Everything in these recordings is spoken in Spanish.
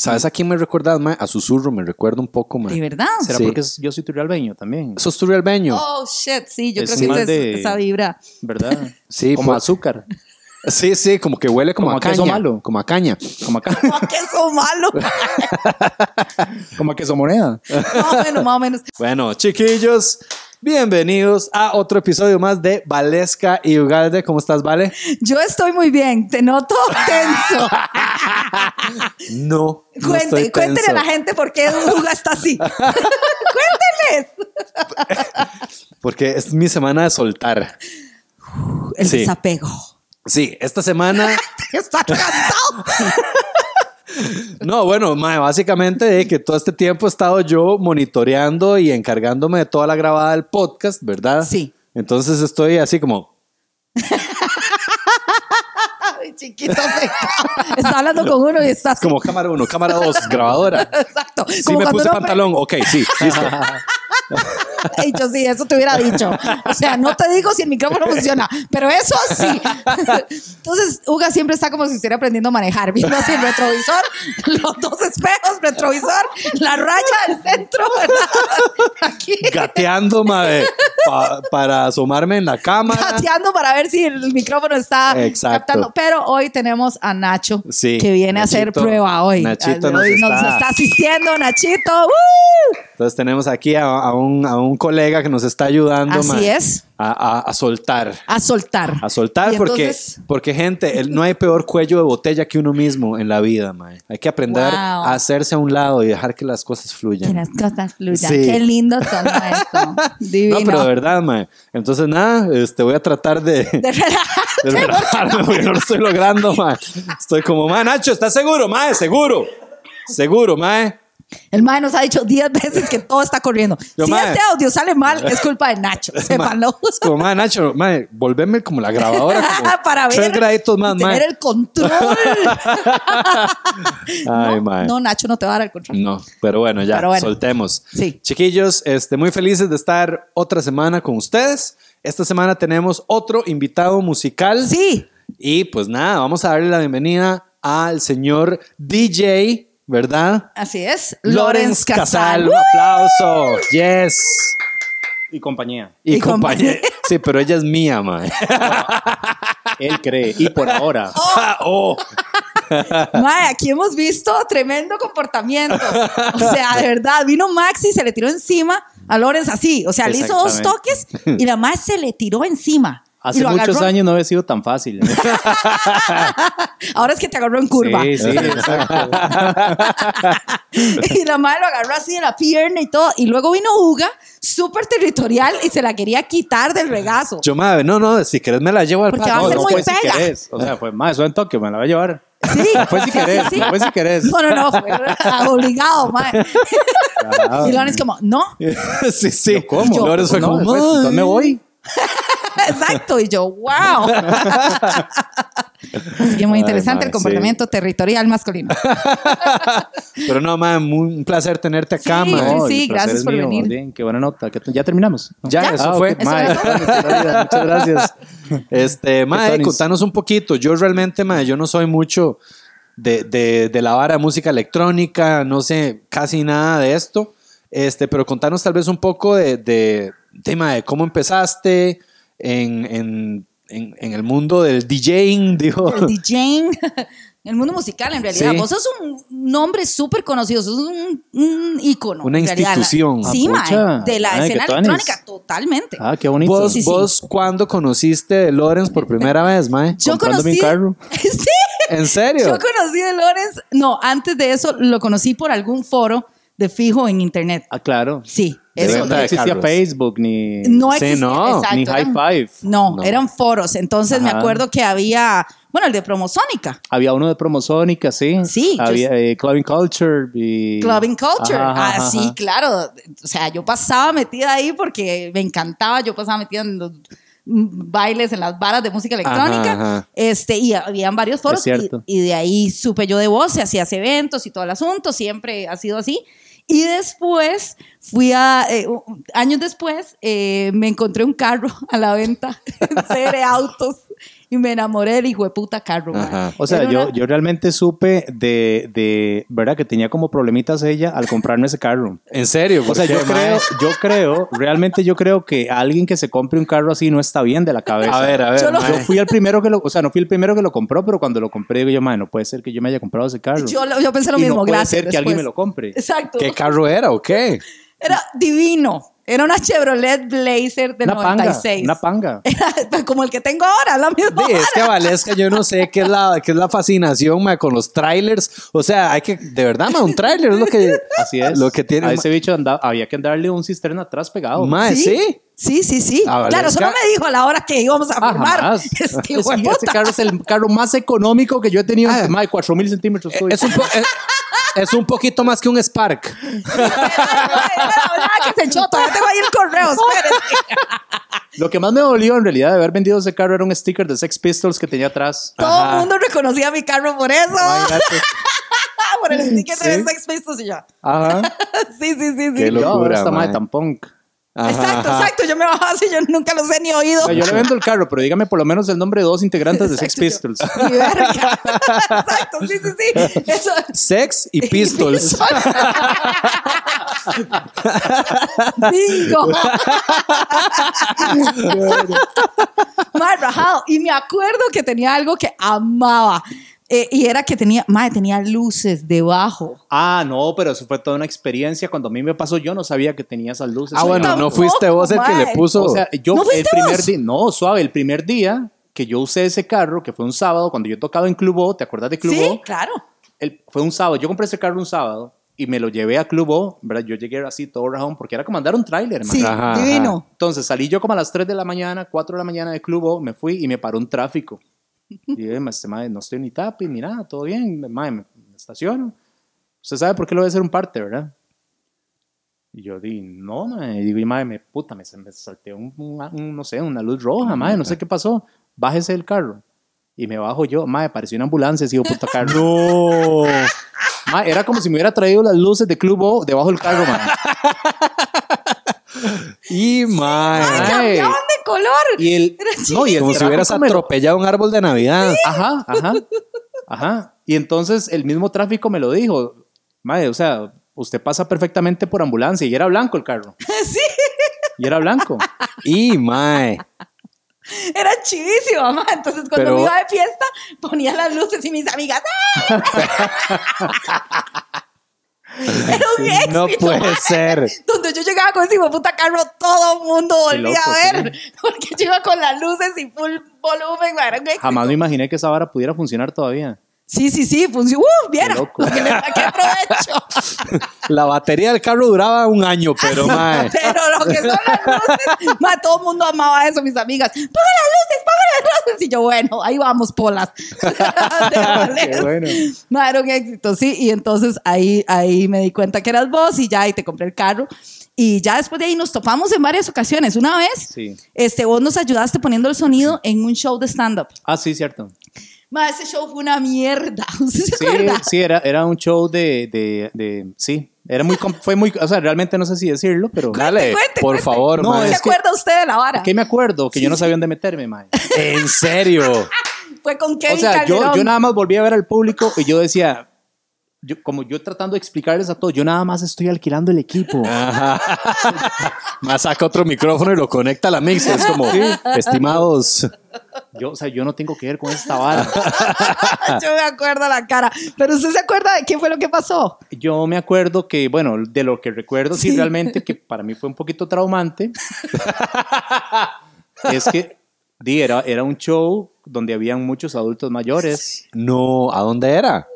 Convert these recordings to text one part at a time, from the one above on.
¿Sabes a quién me recuerdas, mae? A Susurro me recuerda un poco, mae. ¿De verdad? ¿Será Sí. porque yo soy turrialbeño también? ¿Sos turrialbeño? Oh, shit, sí, yo Es creo que es de- esa vibra. ¿Verdad? Sí, Como pues- azúcar. Sí, sí, como que huele como, Como a a queso caña. malo. Como a caña. Como acá. ¡Oh, qué eso malo! como a queso moneda. Más o menos, más o menos. Bueno, chiquillos, bienvenidos a otro episodio más de Valesca y Ugalde. ¿Cómo estás, Vale? Yo estoy muy bien, te noto tenso. No. no Cuente, estoy cuéntele tenso. a la gente por qué Juga está así. Cuénteles. Porque es mi semana de soltar. El Sí. desapego. Sí, esta semana. Está cansado. No, bueno, mae, básicamente que todo este tiempo he estado yo monitoreando y encargándome de toda la grabada del podcast, ¿verdad? Sí. Entonces estoy así como. Chiquito. Está hablando con uno y está así. Como cámara uno, cámara dos, grabadora. Exacto. Sí, Como me puse pantalón. Ok, sí, listo. Ay, yo sí, eso te hubiera dicho. O sea, no te digo si el micrófono funciona, pero eso sí. Entonces, Uga siempre está como si estuviera aprendiendo a manejar, viendo así el retrovisor, los dos espejos, retrovisor, la raya del centro, ¿verdad? Aquí. Gateando, pa- para asomarme en la cámara. Gateando para ver si el micrófono está Exacto. captando. Pero hoy tenemos a Nacho, Sí, que viene a hacer prueba hoy. Nachito nos Hoy nos está- está asistiendo, Nachito. ¡Woo! Entonces tenemos aquí a, a un, a un colega que nos está ayudando Así es. A, a- soltar. A soltar. A soltar porque, entonces- porque gente, el- no hay peor cuello de botella que uno mismo en la vida, mae. Hay que aprender Wow. a hacerse a un lado y dejar que las cosas Que fluyan. las cosas fluyan. Sí. Qué lindo son esto. Divino. No, pero de verdad, mae. Entonces, nada, este, voy a tratar de, De de relajarme porque no lo estoy logrando, mae. Estoy como, mae, Nacho, ¿estás seguro, mae? Seguro. Seguro, mae. El mae nos ha dicho 10 veces que todo está corriendo. Yo, si mae. este audio sale mal, es culpa de Nacho. Sépanlo. Como, mae, Nacho, mae, volverme como la grabadora. Como Para ver. Tres graditos más, tener mae. el control. Ay, no, mae. no, Nacho no te va a dar el control. No, pero bueno, ya, Pero bueno. soltemos. Sí. Chiquillos, este, muy felices de estar otra semana con ustedes. Esta semana tenemos otro invitado musical. Sí. Y pues nada, vamos a darle la bienvenida al señor DJ, ¿verdad? Así es. Lorenz Lorenz Casal. Un aplauso. Yes. Y compañía. Y, Y compañía. compañía. Sí, pero ella es mía, mae. Él cree. Y por ahora. oh. Mae, aquí hemos visto tremendo comportamiento. O sea, de verdad, vino Maxi, se le tiró encima a Lorenz así. O sea, le hizo dos toques y la más se le tiró encima. Hace muchos agarró. años no había sido tan fácil. Ahora es que te agarró en curva. Sí, sí, exacto. Y la madre lo agarró así de la pierna y todo. Y luego vino Uga, súper territorial, y se la quería quitar del regazo. Yo, mae, no, no, si querés me la llevo al Porque va a ser no muy fue si pega. querés. O sea, fue más, suave toque, me la voy a llevar. Sí. Fue si querés, sí, sí. no fue si querés. No, no, no, fue obligado, madre. Ah, Y Lorenz como, no. sí, sí. ¿Cómo? Yo, Lorenz fue No, como, entonces me voy. Exacto. Y yo, wow. Así que muy Ay, interesante el comportamiento territorial masculino. Pero no, mae, muy, un placer tenerte acá, Sí, sí, gracias por mío, venir. Bien, qué buena nota. ¿Qué- Ya terminamos. ¿no? Ya, Ya. eso Ah, fue. ok. Eso Mae, era todo. Muchas gracias. Este, mae, Tonis. contanos un poquito. Yo realmente, mae, yo no soy mucho de, de, de la vara de música electrónica, no sé casi nada de esto. Este, pero contanos tal vez un poco de, de, de, mae, cómo empezaste en, en, en, en el mundo del DJing, digo. El DJing. El mundo musical, en realidad. Sí. Vos sos un nombre súper conocido, sos un, un ícono. Una institución. Sí, Ah, mae, de la Ay, escena electrónica, totalmente. Ah, qué bonito. ¿Vos, sí, sí. vos cuándo conociste de Lorenz por primera vez, mae? Yo conocí. carro. sí, ¿En serio? yo conocí a Lorenz. No, antes de eso lo conocí por algún foro de fijo en internet. Ah, claro. Sí, eso. No existía Carlos. Facebook ni, No Sí, existía. no, exacto, ni High Five. No, No. eran foros. Entonces me acuerdo que había, bueno, el de Promosónica. Había uno de Promosónica, sí. Sí, Había eh, Clubbing Culture. Y... Clubbing Culture. Ajá, ah, sí, claro. O sea, yo pasaba metida ahí porque me encantaba. Yo pasaba metida en los bailes, en las varas de música electrónica. Ajá, ajá. Este, y habían varios foros. Y, y de ahí supe yo de vos, se hacías eventos y todo el asunto. Siempre ha sido así. Y después fui a, eh, años después, eh, me encontré un carro a la venta en CR Autos y me enamoré del hijo de puta carro. Ajá. O sea, yo, una- yo realmente supe de, de, ¿verdad? Que tenía como problemitas ella al comprarme ese carro. En serio, O sea, ¿por yo creo, yo creo, realmente yo creo que alguien que se compre un carro así no está bien de la cabeza. A ver, a ver. Yo lo- mae. Yo fui el primero que lo, o sea, no fui el primero que lo compró, pero cuando lo compré digo yo, madre, no puede ser que yo me haya comprado ese carro. Yo, lo- yo pensé lo y mismo, no puede gracias. ser que alguien me lo compre. Exacto. ¿Qué carro era o qué? Era divino. Era una Chevrolet Blazer del Una panga, 96. una panga. Era como el que tengo ahora, la misma. Sí, es que Valesca yo no sé qué es la, qué es la fascinación mae, con los trailers. O sea, hay que, de verdad, un trailer es lo que, Así es. lo que tiene. A ese bicho andaba- había que darle un cisterna atrás pegado. Mae, sí. Sí, sí, sí. A Claro, eso no me dijo a la hora que íbamos a Ah, firmar. Este Ese- carro es el carro más económico que yo he tenido. Ah. Más de 4000 centímetros. cúbicos. Es un, es, es un poquito más que un Spark. Que se echó, todavía tengo ahí el correo, espérense. Lo que más me dolió en realidad de haber vendido ese carro era un sticker de Sex Pistols que tenía atrás. Todo el mundo reconocía mi carro por eso. Imagínate. por el sticker de Sí. Sex Pistols y yo. Ajá. Sí, sí, sí, sí. Qué locura, esta madre tan punk. Ajá, exacto, ajá. exacto. Yo me bajaba así, yo nunca los he ni oído. O sea, yo le vendo el carro, pero dígame por lo menos el nombre de dos integrantes de Sex Pistols. yo- Mi verga. Exacto, sí, sí, sí. Eso. Sex y Pistols. Bingo. Mae, rajado. Y me acuerdo que tenía algo que amaba. Eh, y era que tenía, madre, tenía luces debajo. Ah, no, pero eso fue toda una experiencia. Cuando a mí me pasó, yo no sabía que tenía esas luces. Ah, bueno, no fuiste vos el que le puso. O sea, yo ¿No el primer día, no, suave, el primer día que yo usé ese carro, que fue un sábado, cuando yo tocaba en Club O, ¿te acuerdas de Club Sí, O? claro. El- fue un sábado, yo compré ese carro un sábado y me lo llevé a Club O, ¿verdad? Yo llegué así todo rajón porque era como andar un tráiler. Sí, Ajá, ajá. divino. Entonces salí yo como a las 3 de la mañana, 4 de la mañana de Club O, me fui y me paró un tráfico. Y "Ma, este mae, no estoy ni tapi, ni nada, todo bien, mae, me, me estaciono. Usted sabe por qué lo voy a hacer un parte, ¿verdad? Y yo di, no, mae. Y digo, y mae, me puta, me, me salté un, un- un, no sé, una luz roja, mae, no sé qué pasó. Bájese del carro. Y me bajo yo, mae, pareció una ambulancia, sigo puta carro. no. Mae, era como si me hubiera traído las luces de Club O debajo del carro, mae. Y mae. Ay, color. Y el, Era no, y el Como si hubieras atropellado un árbol de Navidad. Ajá, ajá, ajá. Y entonces el mismo tráfico me lo dijo. Madre, o sea, usted pasa perfectamente por ambulancia y era blanco el carro. Sí, Y era blanco. Y mae. era chivísimo, mamá. Entonces, cuando Pero- me iba de fiesta, ponía las luces y mis amigas. ¡ah! Era un éxito. No puede ser. Donde yo llegaba con ese puta carro, todo el mundo volvía loco, a ver. Porque yo iba con las luces y full volumen. Era un éxito. Jamás me imaginé que esa vara pudiera funcionar todavía. Sí, sí, sí, funcionó. ¡Uh! Viera Qué lo loco. que le saqué provecho. La batería del carro duraba un año, pero mae. Pero lo que son las luces, ma, todo el mundo amaba eso, mis amigas. Pongan las luces, pongan las luces. Y yo, bueno, ahí vamos, polas. Qué bueno. Ma, era un éxito, sí. Y entonces ahí, ahí me di cuenta que eras vos y ya, y te compré el carro. Y ya después de ahí nos topamos en varias ocasiones. Una vez, Sí. este, vos nos ayudaste poniendo el sonido en un show de stand-up. Ah, sí, cierto. Ma, ese show fue una mierda. ¿Usted se Sí, acuerda? sí, era, era un show de, de, de- sí. Era muy, fue muy, o sea, realmente no sé si decirlo, pero... Dale, cuente, por cuente. favor, No. ¿Se acuerda usted de la vara? ¿Qué me acuerdo? Que yo no sabía dónde meterme, mae. En serio. Fue con Kevin O sea, yo, yo nada más volví a ver al público y yo decía, yo, como yo tratando de explicarles a todos, yo nada más estoy alquilando el equipo. Ajá. Más saca otro micrófono y lo conecta a la mix. Es como, estimados. Yo, o sea, yo no tengo que ver con esta vara. Yo me acuerdo la cara. Pero usted se acuerda de qué fue lo que pasó. Yo me acuerdo que, bueno, de lo que recuerdo, sí, Sí. realmente, que para mí fue un poquito traumante, es que di, era, era un show donde habían muchos adultos mayores. No, ¿a dónde era?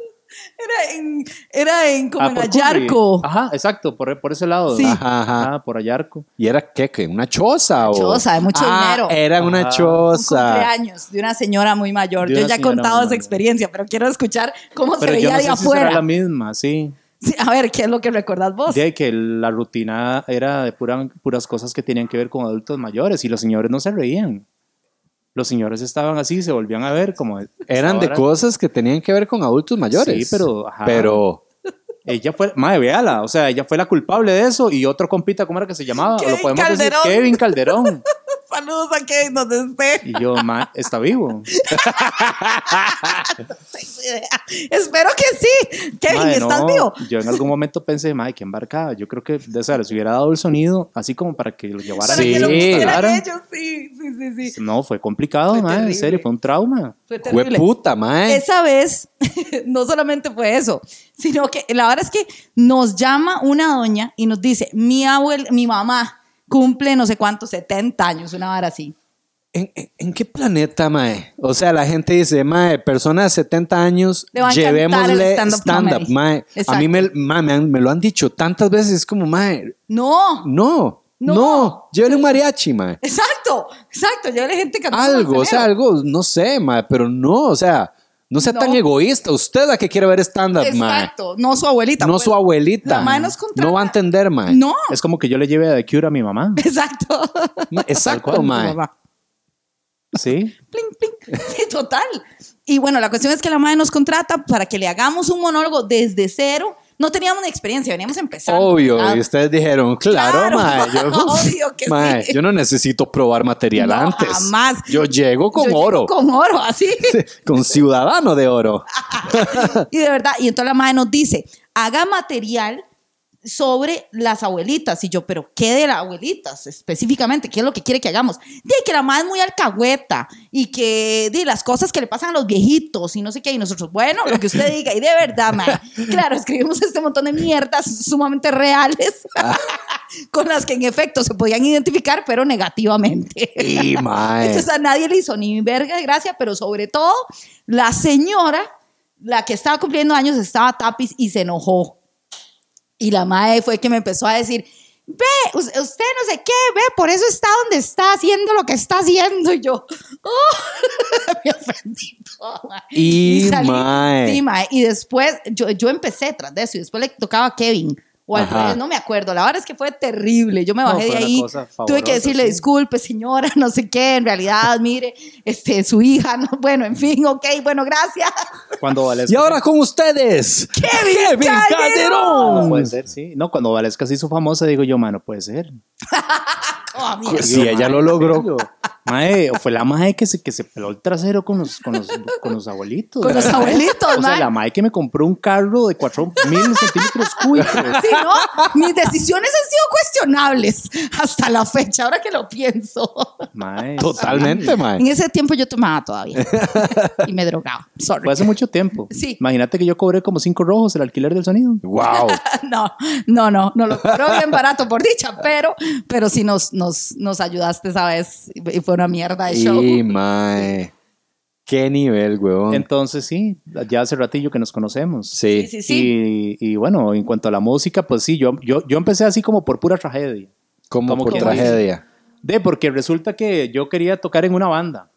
Era en, era en como Ah, en Ayarco. Ajá, exacto, por, por ese lado. Sí. Ajá, ajá. Ah, por Ayarco. ¿Y era qué? qué? ¿Una choza? o? choza, de mucho Ah, dinero. Era una Ajá. Un choza. cumpleaños de una señora muy mayor. Yo una ya he contado esa experiencia, pero quiero escuchar cómo Pero se yo veía no de si será afuera. la misma, sí. Sí, a ver, ¿qué es lo que recordás vos? De que la rutina era de pura- puras cosas que tenían que ver con adultos mayores y los señores no se reían. Los señores estaban así, se volvían a ver como... Eran de cosas que tenían que ver con adultos mayores. Sí, pero, ajá. Pero, Ella fue, madre, véala, o sea, ella fue la culpable de eso y otro compita, ¿cómo era que se llamaba? Kevin Lo podemos Calderón. decir, Kevin Calderón. Saludos a Kevin donde esté. Y yo, ma, está vivo. Espero que sí. Kevin, Mae, ¿estás no, vivo? Yo en algún momento pensé, madre, qué embarcada. Yo creo que de esa les hubiera dado el sonido así como para que lo llevara. Para Sí, que lo pusieran claro. ellos, sí, sí, sí, sí. No, fue complicado, Fue madre, en serio, fue un trauma. Fue Fue terrible. puta, mae. Esa vez, no solamente fue eso, sino que la verdad es que nos llama una doña y nos dice, mi abuel, mi mamá cumple no sé cuántos, 70 años, una vara así. ¿En, en, en qué planeta, mae? O sea, la gente dice, mae, persona de 70 años, Le va a llevémosle stand-up comedy. mae. A Exacto. mí me, mae, me, han- me lo han dicho tantas veces, es como, mae, No, no, No. no, llévele un mariachi, mae. exacto, exacto, yo le gente cantando Algo, o sea, algo, no sé, mae, pero no, o sea, no sea No. tan egoísta. Usted la que quiere ver stand-up. Exacto, no su abuelita. No pues. su abuelita. La mae nos contrata. No va a entender, mae. No, Es como que yo le lleve a The Cure a mi mamá. exacto. Ma- Exacto, mae. Sí. Pling, pling. Sí, total. Y bueno, la cuestión es que la madre nos contrata para que le hagamos un monólogo desde cero. No teníamos ni experiencia, veníamos empezando. Obvio, ¿verdad? y ustedes dijeron, claro, Claro, mae, yo, obvio que mae, sí. yo no necesito probar material No, antes. jamás. Yo llego con Yo oro, con... Con oro, así. ciudadano de oro. y de verdad, y entonces la madre nos dice, haga material sobre las abuelitas. Y yo, pero ¿qué de las abuelitas específicamente? ¿Qué es lo que quiere que hagamos? De que la madre es muy alcahueta y que de las cosas que le pasan a los viejitos y no sé qué. Y nosotros, bueno, lo que usted diga. Y de verdad, madre, claro, escribimos este montón de mierdas sumamente reales con las que en efecto se podían identificar, pero negativamente. Y mae. Entonces a nadie le hizo ni verga de gracia, pero sobre todo la señora, la que estaba cumpliendo años, estaba tapiz y se enojó. Y la madre fue que me empezó a decir, ve, us- usted no sé qué, ve, por eso está donde está haciendo lo que está haciendo. Y yo, oh, me ofendí toda. Y. Sí, mae. Y después yo, yo empecé tras de eso y después le tocaba a Kevin. O al revés, no me acuerdo. La verdad es que fue terrible. Yo me bajé de ahí. Tuve que decirle, sí. disculpe, señora, no sé qué. En realidad, mire, este, su hija, no, bueno, en fin, ok, bueno, gracias. Cuando Valesca. Y ahora con ustedes, Kevin Calderón. No puede ser, sí. No, cuando Valesca se hizo famosa, digo yo, mano, puede ser. Oh, amiga. Pues Digo, si ella lo logró. Mae, fue la mae que se, que se peló el trasero con los, con los, con los abuelitos. Con los abuelitos, O sea, mae. la mae que me compró un carro de 4000 centímetros cúbicos. Sí, ¿no? Mis decisiones han sido cuestionables hasta la fecha, ahora que lo pienso. Mae, Totalmente, En mae. ese tiempo yo tomaba todavía y me drogaba. Sorry. Fue hace mucho tiempo. Sí. Imagínate que yo cobré como cinco rojos el alquiler del sonido. Wow. No, no, no, no lo cobró bien barato por dicha, pero, pero sí nos, nos, nos ayudaste esa vez y fue una mierda de show. Y mae. Qué nivel, weón. Entonces, sí, ya hace ratillo que nos conocemos. Sí. Sí, sí, sí. Y, y bueno, en cuanto a la música, pues sí, yo, yo, yo empecé así como por pura tragedia. Como Como por tragedia. De, porque resulta que yo quería tocar en una banda.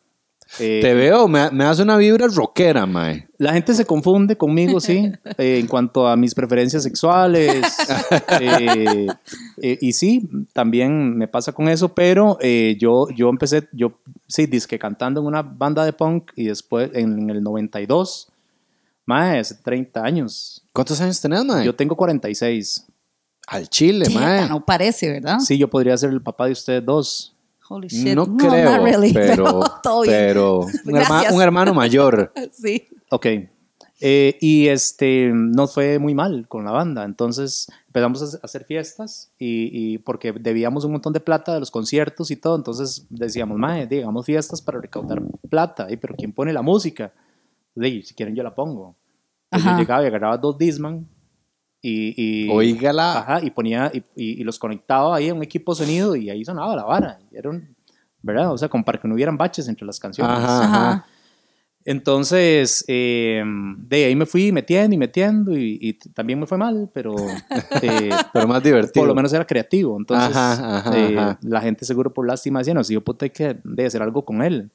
Eh, Te veo, me, me das una vibra rockera, mae. La gente se confunde conmigo, sí, eh, en cuanto a mis preferencias sexuales. eh, eh, y sí, también me pasa con eso, pero eh, yo, yo empecé, yo sí, disque cantando en una banda de punk y después en, en el 92, más hace 30 años. ¿Cuántos años tenés, mae? Yo tengo 46. Al chile, Jeta, mae. no parece, ¿verdad? Sí, yo podría ser el papá de ustedes dos. Holy shit. No, creo, not really, pero, todo bien. pero un, herma- Gracias. un hermano mayor. Sí. Ok. Eh, y este, nos fue muy mal con la banda. Entonces empezamos a hacer- fiestas y, y porque debíamos un montón de plata de los conciertos y todo. Entonces decíamos, mae, digamos fiestas para recaudar plata. ¿y pero ¿quién pone la música? Le, si quieren, yo la pongo. Yo llegaba y agarraba dos Disman y, y, Oígala. Ajá, y ponía y, y- y los conectaba ahí a un equipo de sonido y ahí sonaba la vara. Y era un- ¿verdad? O sea, como para que no hubieran baches entre las canciones. Ajá, Ajá. Entonces, eh, de ahí me fui metiendo y metiendo y, y también me fue mal, pero eh, Pero más divertido. por lo menos era creativo. Entonces, Ajá, ajá, eh, ajá. la gente seguro por lástima decía, no, si yo puta hay que de hacer algo con él.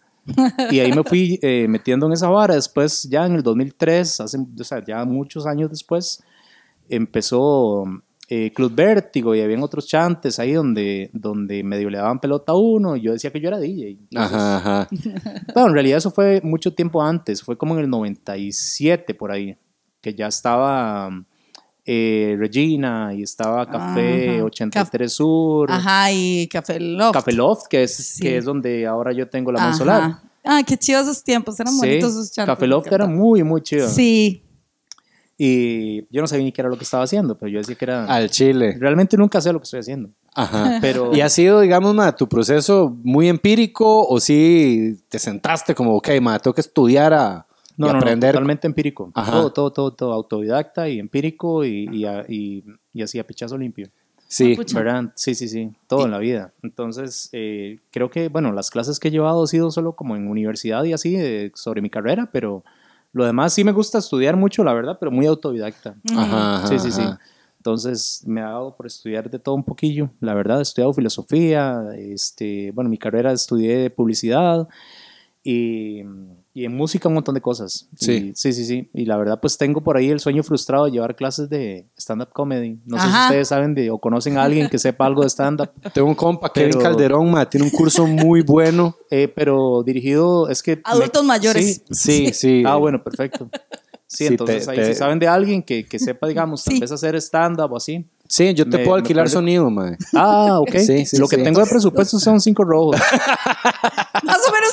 y ahí me fui eh, metiendo en esa vara. Después, ya en el 2003, hace, o sea, ya muchos años después, empezó eh, Club Vértigo y habían otros chantes ahí donde, donde medio le daban pelota a uno y yo decía que yo era DJ. Entonces, Ajá, ajá. bueno, en realidad eso fue mucho tiempo antes, fue como en el 97 por ahí, que ya estaba eh, Regina y estaba Café Ajá. 83 Sur, Ajá, y Café Loft. Café Loft, que es, Sí. que es donde ahora yo tengo la Ajá. mano solar. Ay, qué chidos esos tiempos, eran Sí, bonitos esos chantes. Café Loft era muy, muy chido. Sí, Y yo no sabía ni qué era lo que estaba haciendo, pero yo decía que era... Al chile. Realmente nunca sé lo que estoy haciendo. Ajá. Pero ¿Y ha sido, digamos, ma, tu proceso muy empírico o si te sentaste como, ok, ma, tengo que estudiar a y no, aprender? totalmente empírico. Ajá. Todo, todo, todo, todo autodidacta y empírico y, y, a- y, y así a pichazo limpio. sí. Pucha. ¿Verdad? Sí, sí, sí, todo en la vida. Entonces, eh, creo que, bueno, las clases que he llevado han sido solo como en universidad y así, eh, sobre mi carrera, pero lo demás sí me gusta estudiar mucho, la verdad, pero muy autodidacta. Ajá, Sí, sí, sí. Entonces, me ha dado por estudiar de todo un poquillo. La verdad, he estudiado filosofía, este, bueno, mi carrera estudié publicidad y, y en música un montón de cosas. Sí. Y- sí, sí, sí. Y la verdad, pues tengo por ahí el sueño frustrado de llevar clases de stand-up comedy. No sé si ustedes saben de, o conocen a alguien que sepa algo de stand-up. Tengo un compa, Kevin Pero- Calderón, ma, tiene un curso muy bueno. Eh, pero dirigido, es que... Adultos mayores. Sí. Sí, sí. Ah, bueno, perfecto. Sí, Sí, entonces te- ahí te- si saben de alguien que, que sepa, digamos, tal vez hacer stand-up o así. Sí, yo te Me- puedo alquilar parece- sonido, ma. Ah, ok. Sí, sí, Lo que sí. tengo de presupuesto son cinco rojos.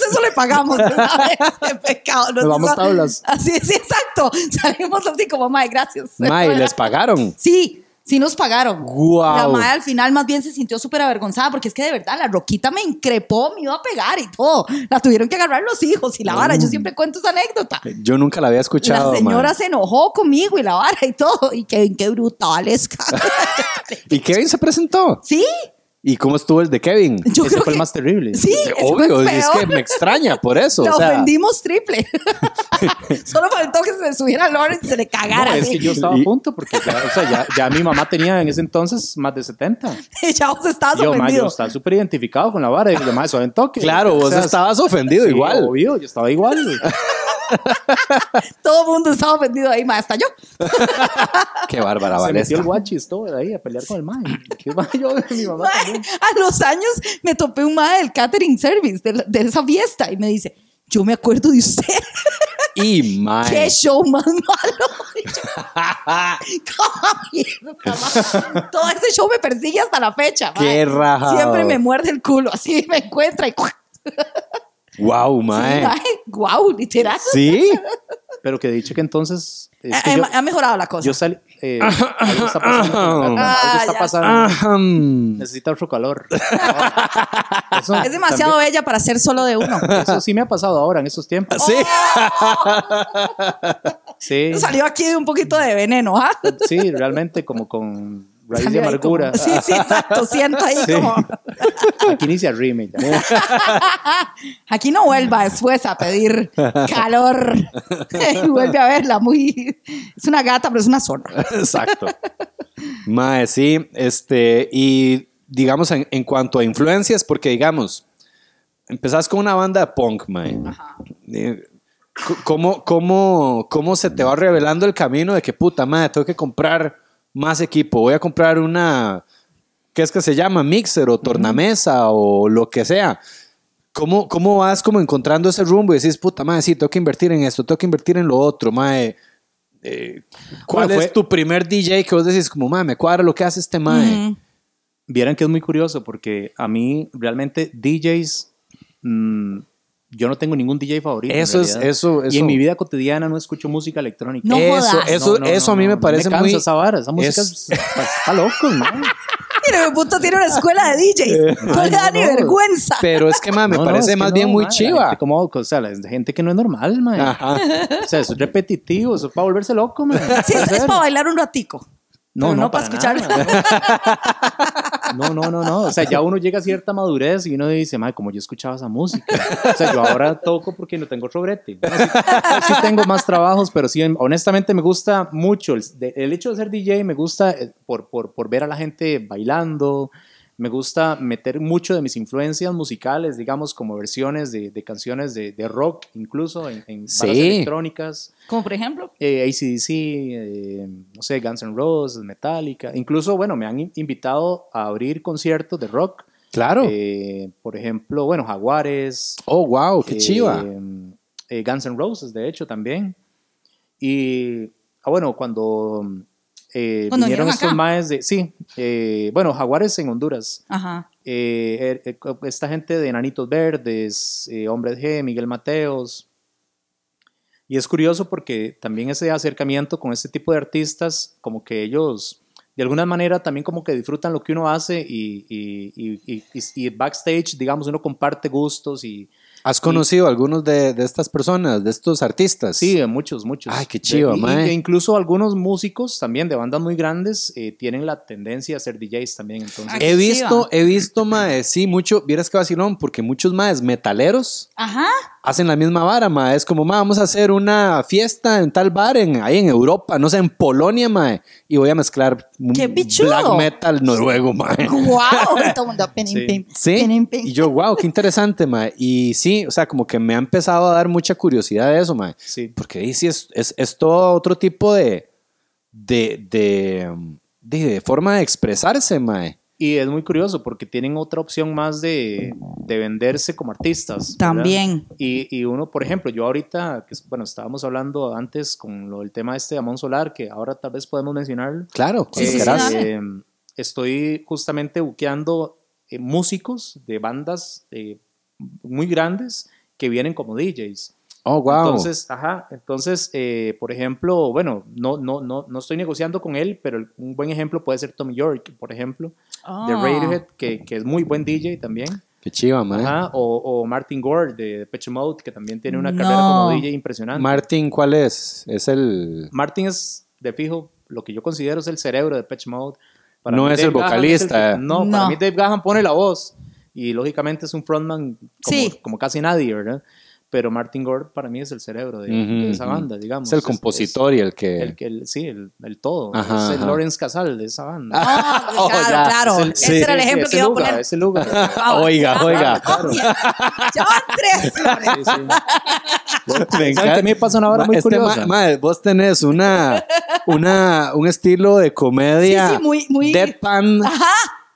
Eso le pagamos. ¿sabes? Pecado. Nos vamos tablas. Así, sí, exacto. Salimos así como, mae, gracias. Ma, y les pagaron. Sí, sí nos pagaron. Guau. La madre al final más bien se sintió súper avergonzada porque es que de verdad la roquita me increpó, me iba a pegar y todo. La tuvieron que agarrar los hijos y la vara. Yo siempre cuento esa anécdota. Yo nunca la había escuchado, la señora se enojó conmigo y la vara y todo. Y Kevin, qué brutales. ¿Y Kevin se presentó? sí, ¿Y cómo estuvo el de Kevin? yo Ese creo fue que el más terrible. Sí, Obvio, el es que me extraña por eso. La o sea, ofendimos triple. Solo faltó que se le subiera a Lawrence y se le cagara. No, es que yo estaba Y- a punto porque ya, o sea, ya, ya mi mamá tenía en ese entonces más de 70. Y ya vos estabas Yo, ma, yo ofendido. estaba súper identificado con la vara. Y yo, ma, suave en toque. claro, O vos sea, estabas ofendido sí, igual. Obvio, yo estaba igual. Todo el mundo estaba ofendido ahí, más hasta yo. Qué bárbara, Se metió Valesca. el guachis todo de ahí a pelear con el man. ¿Qué yo, mi mamá Mae, también. a los años me topé un mae del catering service de, la- de esa fiesta y me dice, yo me acuerdo de usted. Y Qué mae. show más malo. Y yo, "¿Cómo mierda, mae?". Todo ese show me persigue hasta la fecha. mae. Qué rajado. Siempre me muerde el culo, así me encuentra y... Wow, Sí, mae. mae, guau, literal. Sí. Pero que dicho que entonces. Es Ha, que yo, ha mejorado la cosa. yo salí. eh, algo está pasando. algo Ah, está ya pasando. Necesita otro calor. Eso es demasiado también- bella para ser solo de uno. Eso sí me ha pasado ahora en estos tiempos. Sí. Sí, Salió aquí de un poquito de veneno, ¿ah? sí, realmente como con raíz de Salió amargura. como- sí, sí, exacto. Siento ahí Sí. como... Aquí inicia rime ya. Aquí no vuelva después a pedir calor. y vuelve a verla muy... Es una gata, pero es una zorra. Exacto. Mae, sí. Este, y digamos, en, en cuanto a influencias, porque digamos, empezás con una banda de punk, mae. Eh, c- ¿Cómo, cómo, ¿Cómo se te va revelando el camino de que puta madre, tengo que comprar más equipo? Voy a comprar una, ¿qué es que se llama? Mixer o tornamesa o lo que sea. ¿Cómo, ¿Cómo vas como encontrando ese rumbo y decís, puta madre, sí, tengo que invertir en esto, tengo que invertir en lo otro, madre? Eh, ¿Cuál Bueno, fue- es tu primer DJ que vos decís como, madre, me cuadra lo que hace este madre? Mm. Vieran que es muy curioso porque a mí realmente DJs, mm, yo no tengo ningún DJ favorito. en Eso es, eso, eso. Y en mi vida cotidiana no escucho música electrónica. No eso, jodas. eso, No, no, eso no, a mí no, me no parece cansa muy... esa vara, esa música es- es- está loco, ¿no? Mira, mi puto tiene una escuela de DJs. No Ay, le da no, ni no. vergüenza. Pero es que, madre, me No, no, parece es que más no, bien muy chiva. gente como, o sea, la gente que no es normal, man. Ajá. O sea, es repetitivo, eso es para volverse loco, man. Sí, es, es para bailar un ratico. No, pero no, no para para escucharlo. No, no, no, no. O sea, ya uno llega a cierta madurez y uno dice, madre, como yo escuchaba esa música. O sea, yo ahora toco porque no tengo otro brete. No, sí, sí tengo más trabajos, pero sí, honestamente me gusta mucho. El, el hecho de ser DJ me gusta eh, por, por, por ver a la gente bailando. Me gusta meter mucho de mis influencias musicales, digamos, como versiones de, de canciones de, de rock, incluso en, en Sí. electrónicas Como por ejemplo. eh, ACDC, eh, no sé, Guns N' Roses, Metallica. Incluso, bueno, me han in- invitado a abrir conciertos de rock. Claro. Eh, por ejemplo, bueno, Jaguares. oh, wow, qué eh, chiva. eh, Guns N' Roses, de hecho, también. Y, ah, bueno, cuando eh, Cuando vinieron estos acá. maes de, sí, eh, bueno, Jaguares en Honduras. Ajá. Eh, eh, eh, esta gente de Enanitos Verdes, eh, Hombres G, Miguel Mateos. Y es curioso porque también ese acercamiento con este tipo de artistas, como que ellos de alguna manera también como que disfrutan lo que uno hace y, y- y- y backstage, digamos, uno comparte gustos y ¿Has conocido a algunos de, de estas personas, de estos artistas? sí, muchos, muchos. Ay, qué chido, mae. incluso algunos músicos también de bandas muy grandes eh, tienen la tendencia a ser DJs también. Entonces, Ay, He visto, chiva. he visto, mae, sí, mucho, vieras que vacilón, porque muchos maes metaleros Ajá. Hacen la misma vara, mae. Es como, mae, vamos a hacer una fiesta en tal bar en, ahí en Europa, no sé, en Polonia, mae. Y voy a mezclar ¡Qué bichudo! black metal noruego, mae. ¡Wow! Y todo el mundo, pin, Sí. pin, Sí, pin, y yo, wow, qué interesante, mae. Y sí, o sea, como que me ha empezado a dar mucha curiosidad de eso, mae. sí. Porque ahí sí es, es, es todo otro tipo de, de, de, de, de forma de expresarse, mae. Y es muy curioso porque tienen otra opción más de, de venderse como artistas. También. Y, y uno, por ejemplo, yo ahorita, que bueno, estábamos hablando antes con lo del tema este de Amon Solar, que ahora tal vez podemos mencionarlo. Claro, Sí, sí. Eh, estoy justamente buqueando eh, músicos de bandas eh, muy grandes que vienen como DJs. Oh, wow. Entonces, ajá, entonces, eh, por ejemplo, bueno, no, no, no, no estoy negociando con él, pero un buen ejemplo puede ser Tom York, por ejemplo, de Ah. Radiohead, que, que es muy buen DJ también. Qué chiva, mae. Ajá, o, o Martin Gore de Depeche Mode, que también tiene una No. carrera como DJ impresionante. Martin, ¿cuál es? Es el... Martin es, de fijo, lo que yo considero es el cerebro de Depeche Mode. No mí es el vocalista. el- no, No. para mí Dave Gahan pone la voz y lógicamente es un frontman como, Sí. como casi nadie, ¿verdad? Pero Martin Gore para mí es el cerebro de, esa banda, digamos. Es el compositor y el que... el, que- el- sí, el, el todo. Ajá, es el ajá. Lawrence Casal de esa banda. Ah, Oh, claro, ya. claro. Es el- Ese sí, era el ejemplo ese que iba a lugar, poner. Ese lugar. Oiga, oiga. Claro. Tres. Sí, sí. Me ¿Saben que a mí me pasa una hora muy este curiosa? ma- vos tenés una, una, un estilo de comedia Sí, sí, muy- muy- deadpan, Ajá.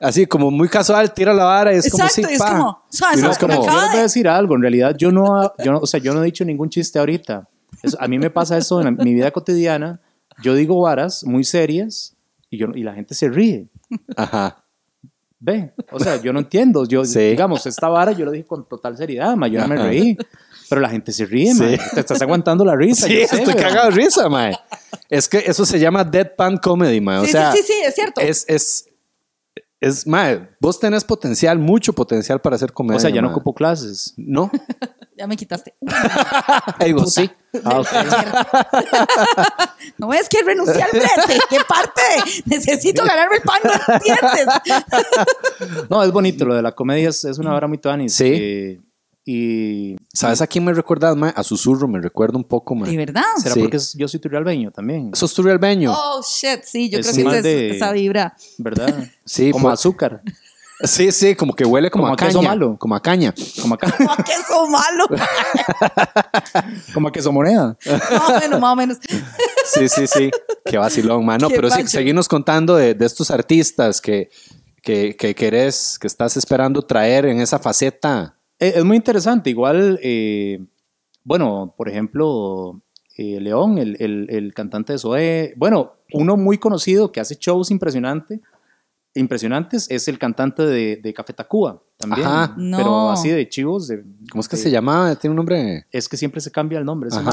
Así como muy casual, tira la vara y es como Exacto, sí, y es pa. como, es como como, Yo les voy a de- decir algo, en realidad yo no, yo no, o sea, yo no he dicho ningún chiste ahorita. Eso- a mí me pasa eso en mi vida cotidiana. Yo digo varas muy serias y, yo, y la gente se ríe. Ajá. Ve, o sea, yo no entiendo. Yo, Sí. digamos, esta vara yo lo dije con total seriedad, ma, yo no me reí. Pero la gente se ríe, Sí. ma. Te estás aguantando la risa. Sí, yo sé, estoy cagado de risa, mae. Es que eso se llama deadpan comedy, mae. O Sí, sea, sí, sí, sí, es cierto. es, es, es, mae, vos tenés potencial, mucho potencial para hacer comedia. O sea, ya no ocupo clases. No. Ya me quitaste. Vos sí. Ah. No es que renuncié al brete. ¿Qué parte? Necesito ganarme el pan, ¿no entiendes? No, es bonito. Lo de la comedia es, es una vara muy tuanis. Sí. eh, y ¿Sabes a quién me recuerdas, mae? A Susurro me recuerda un poco, mae. ¿De verdad? será Sí. porque es- yo soy turrialbeño también, ¿Sos turrialbeño? Oh, shit, sí, yo Es creo que más es de- esa vibra. ¿verdad? Sí, Como pues- azúcar. Sí, sí, como que huele como, Como a a queso malo. Como a caña. Como acá. ¡Oh, qué eso malo! Como queso moneda. Más o menos, más o menos. Sí, sí, sí. Qué vacilón, mano. Qué Pero sí, seguimos contando de, de estos artistas que, que, que querés, que estás esperando traer en esa faceta. Es, es muy interesante. Igual, eh, bueno, por ejemplo, eh, León, el, el- el cantante de Zoé. Bueno, uno muy conocido que hace shows impresionante, impresionantes es el cantante de, de Café Tacuba también. Ajá. No. Pero así de chivos. de- ¿Cómo es que de- se llamaba? Tiene un nombre. Es que siempre se cambia el nombre. ese Ajá.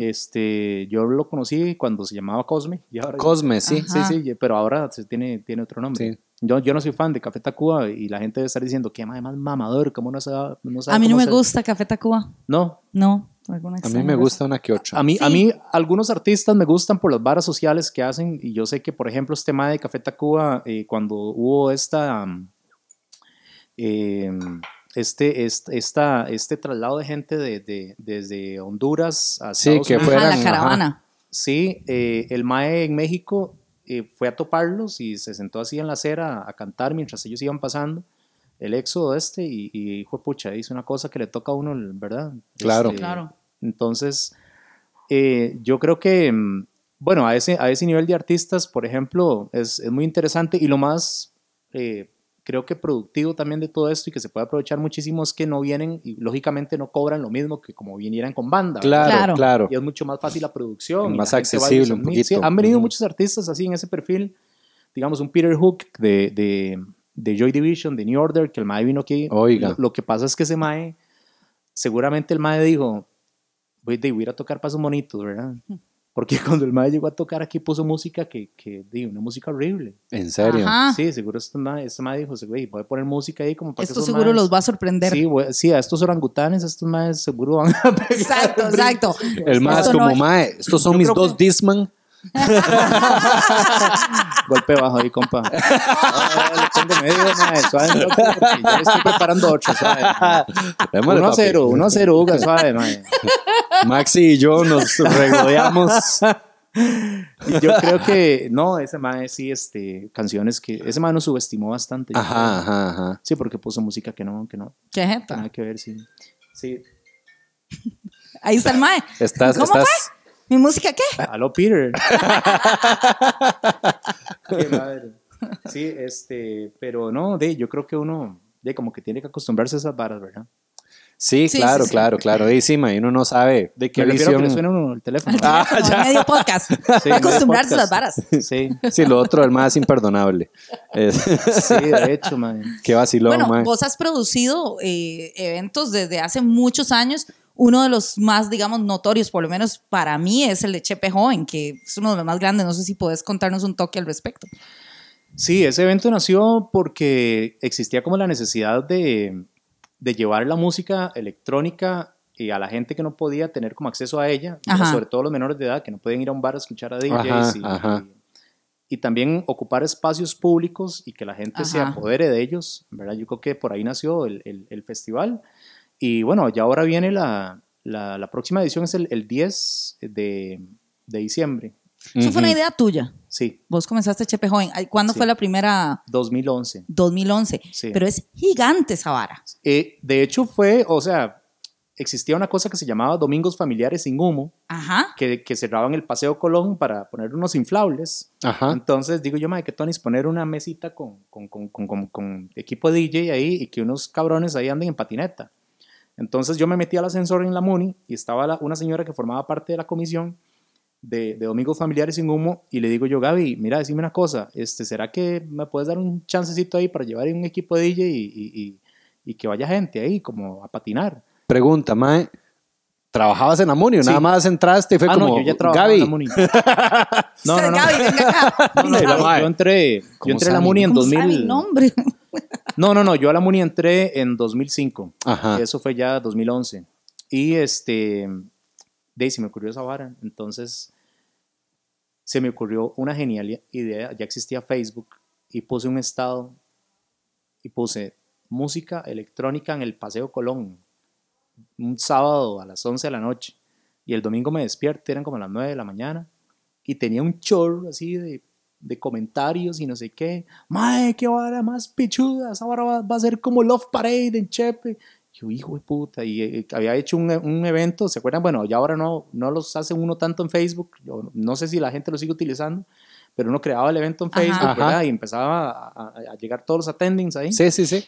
Este, yo lo conocí cuando se llamaba Cosme. Y ahora Cosme, sí. Ajá. Sí, sí, pero ahora se tiene, tiene otro nombre. Sí. Yo, yo no soy fan de Café Tacuba y la gente debe estar diciendo que más mamador, ¿cómo no sabe? No sabe A mí no me se-". gusta Café Tacuba. No, No, A mí me gusta una que otra. a mí, a mí algunos artistas me gustan por las varas sociales que hacen y yo sé que, por ejemplo, este tema de Café Tacuba, eh, cuando hubo esta... um, eh, este, este, esta, este traslado de gente de, de- desde Honduras a Sí, Estados que Unidos, Ajá, fueran, la ajá. caravana. Sí, eh, el Mae en México eh, fue a toparlos y se sentó así en la acera a cantar mientras ellos iban pasando el éxodo este y, y hijo pucha, hizo una cosa que le toca a uno, ¿verdad? Claro. Este, Claro. Entonces, eh, yo creo que, mm, bueno, a ese, a ese nivel de artistas, por ejemplo, es, es muy interesante y lo más, eh, creo que productivo también de todo esto y que se puede aprovechar muchísimo es que no vienen y lógicamente no cobran lo mismo que como vinieran con banda. Claro, Claro. claro. Y es mucho más fácil la producción. y Más la accesible un admira. poquito. Sí, han venido muchos artistas así en ese perfil. Digamos, un Peter Hook de, de, de Joy Division, de New Order, que el Mae vino aquí. Oiga. Lo, lo que pasa es que ese Mae, seguramente el Mae dijo, voy, a ir a tocar pasos bonitos, ¿verdad? Porque cuando el Mae llegó a tocar aquí puso música que, que di, una música horrible. En serio. Ajá. Sí, seguro este Mae, este mae dijo, güey, voy a poner música ahí como para que Esto esos seguro maes- los va a sorprender. Sí, sí, a estos orangutanes, a estos maes seguro van a pegar. Exacto, exacto. El más Esto como no es- mae, estos son Yo mis dos que- Disman. Golpe bajo ahí, compa. Le tengo medio, mae, suave, no, porque yo estoy preparando otro, suave. mae. Démosle, 1 a papi. 0, 1 a 0, Uga, suave, mae. Maxi y yo nos regodeamos. Y yo creo que, no, ese mae sí, este, canciones que, ese mae nos subestimó bastante. Ajá, ajá, ajá. Sí, porque puso música que no, que no, Qué jeta. nada que ver, sí. Sí, Ahí está el mae. Estás, ¿Cómo estás. ¿Mi música qué? aló, Peter. Qué madre. Sí, este, pero no, de, yo creo que uno, de, como que tiene que acostumbrarse a esas varas, ¿verdad? Sí, Sí, claro, sí, sí. claro, claro. Y sí, mae, uno no sabe de qué a que le visión. suene a uno el teléfono. Ah, Como ya. medio podcast. Acostumbrarse a las varas. Sí, Sí, lo otro, el más imperdonable. Es- sí, de hecho, man. qué vacilón, Bueno, mae. vos has producido eh, eventos desde hace muchos años. Uno de los más, digamos, notorios, por lo menos para mí, es el de Chepe Joven, que es uno de los más grandes. No sé si podés contarnos un toque al respecto. Sí, ese evento nació porque existía como la necesidad de, de llevar la música electrónica y a la gente que no podía tener como acceso a ella, Ajá. sobre todo los menores de edad que no pueden ir a un bar a escuchar a DJs Ajá, y, ajá. y- y también ocupar espacios públicos y que la gente se Ajá. apodere de ellos, ¿verdad? Yo creo que por ahí nació el, el- el festival y bueno, ya ahora viene la, la, la próxima edición, es el, el 10 de, de diciembre, Eso fue una idea tuya. sí, Vos comenzaste Chepe Joven. ¿Cuándo Sí. fue la primera? 2011. 2011. Sí. Pero es gigante esa vara. Eh, de hecho fue, o sea, existía una cosa que se llamaba Domingos Familiares sin Humo, Ajá. que, que cerraban el Paseo Colón para poner unos inflables. Ajá. Entonces digo yo, madre, que Tonis poner una mesita con, con, con, con, con- con equipo DJ ahí y que unos cabrones ahí anden en patineta. Entonces yo me metí al ascensor en la MUNI y estaba una señora que formaba parte de la comisión de, de Domingos Familiares sin Humo y le digo yo, Gaby, mira, decime una cosa, este, ¿será que me puedes dar un chancecito ahí para llevar un equipo de DJ y, y- y- y que vaya gente ahí como a patinar? Pregunta, mae. ¿Trabajabas en Amunio? Sí. Nada más entraste y fue ah, como, no, yo ya trabajaba Gaby, en la MUNI. No, no, no. Gaby, venga acá. No, no, yo, entré, yo ¿Cómo entré a la sabe? MUNI en ¿Cómo sabe 2000. el nombre? No, no, no, yo a la MUNI entré en 2005. Ajá. Eso fue ya 2011. Y este, de ahí se me ocurrió esa vara. Entonces, se me ocurrió una genial idea. Ya existía Facebook y puse un estado y puse música electrónica en el Paseo Colón. Un sábado a las 11 de la noche. Y el domingo me despierto, eran como las 9 de la mañana. Y tenía un chorro así de, de comentarios y no sé qué. Mae, qué vara más pichuda. Esa vara va, va a ser como Love Parade en Chepe. Yo, hijo de puta. Y eh, había hecho un, un evento, ¿se acuerdan? Bueno, ya ahora no, no los hace uno tanto en Facebook. Yo no sé si la gente lo sigue utilizando. Pero uno creaba el evento en. Facebook, Ajá. ¿verdad? Y empezaba a, a- a llegar todos los attendings ahí. Sí, sí, sí.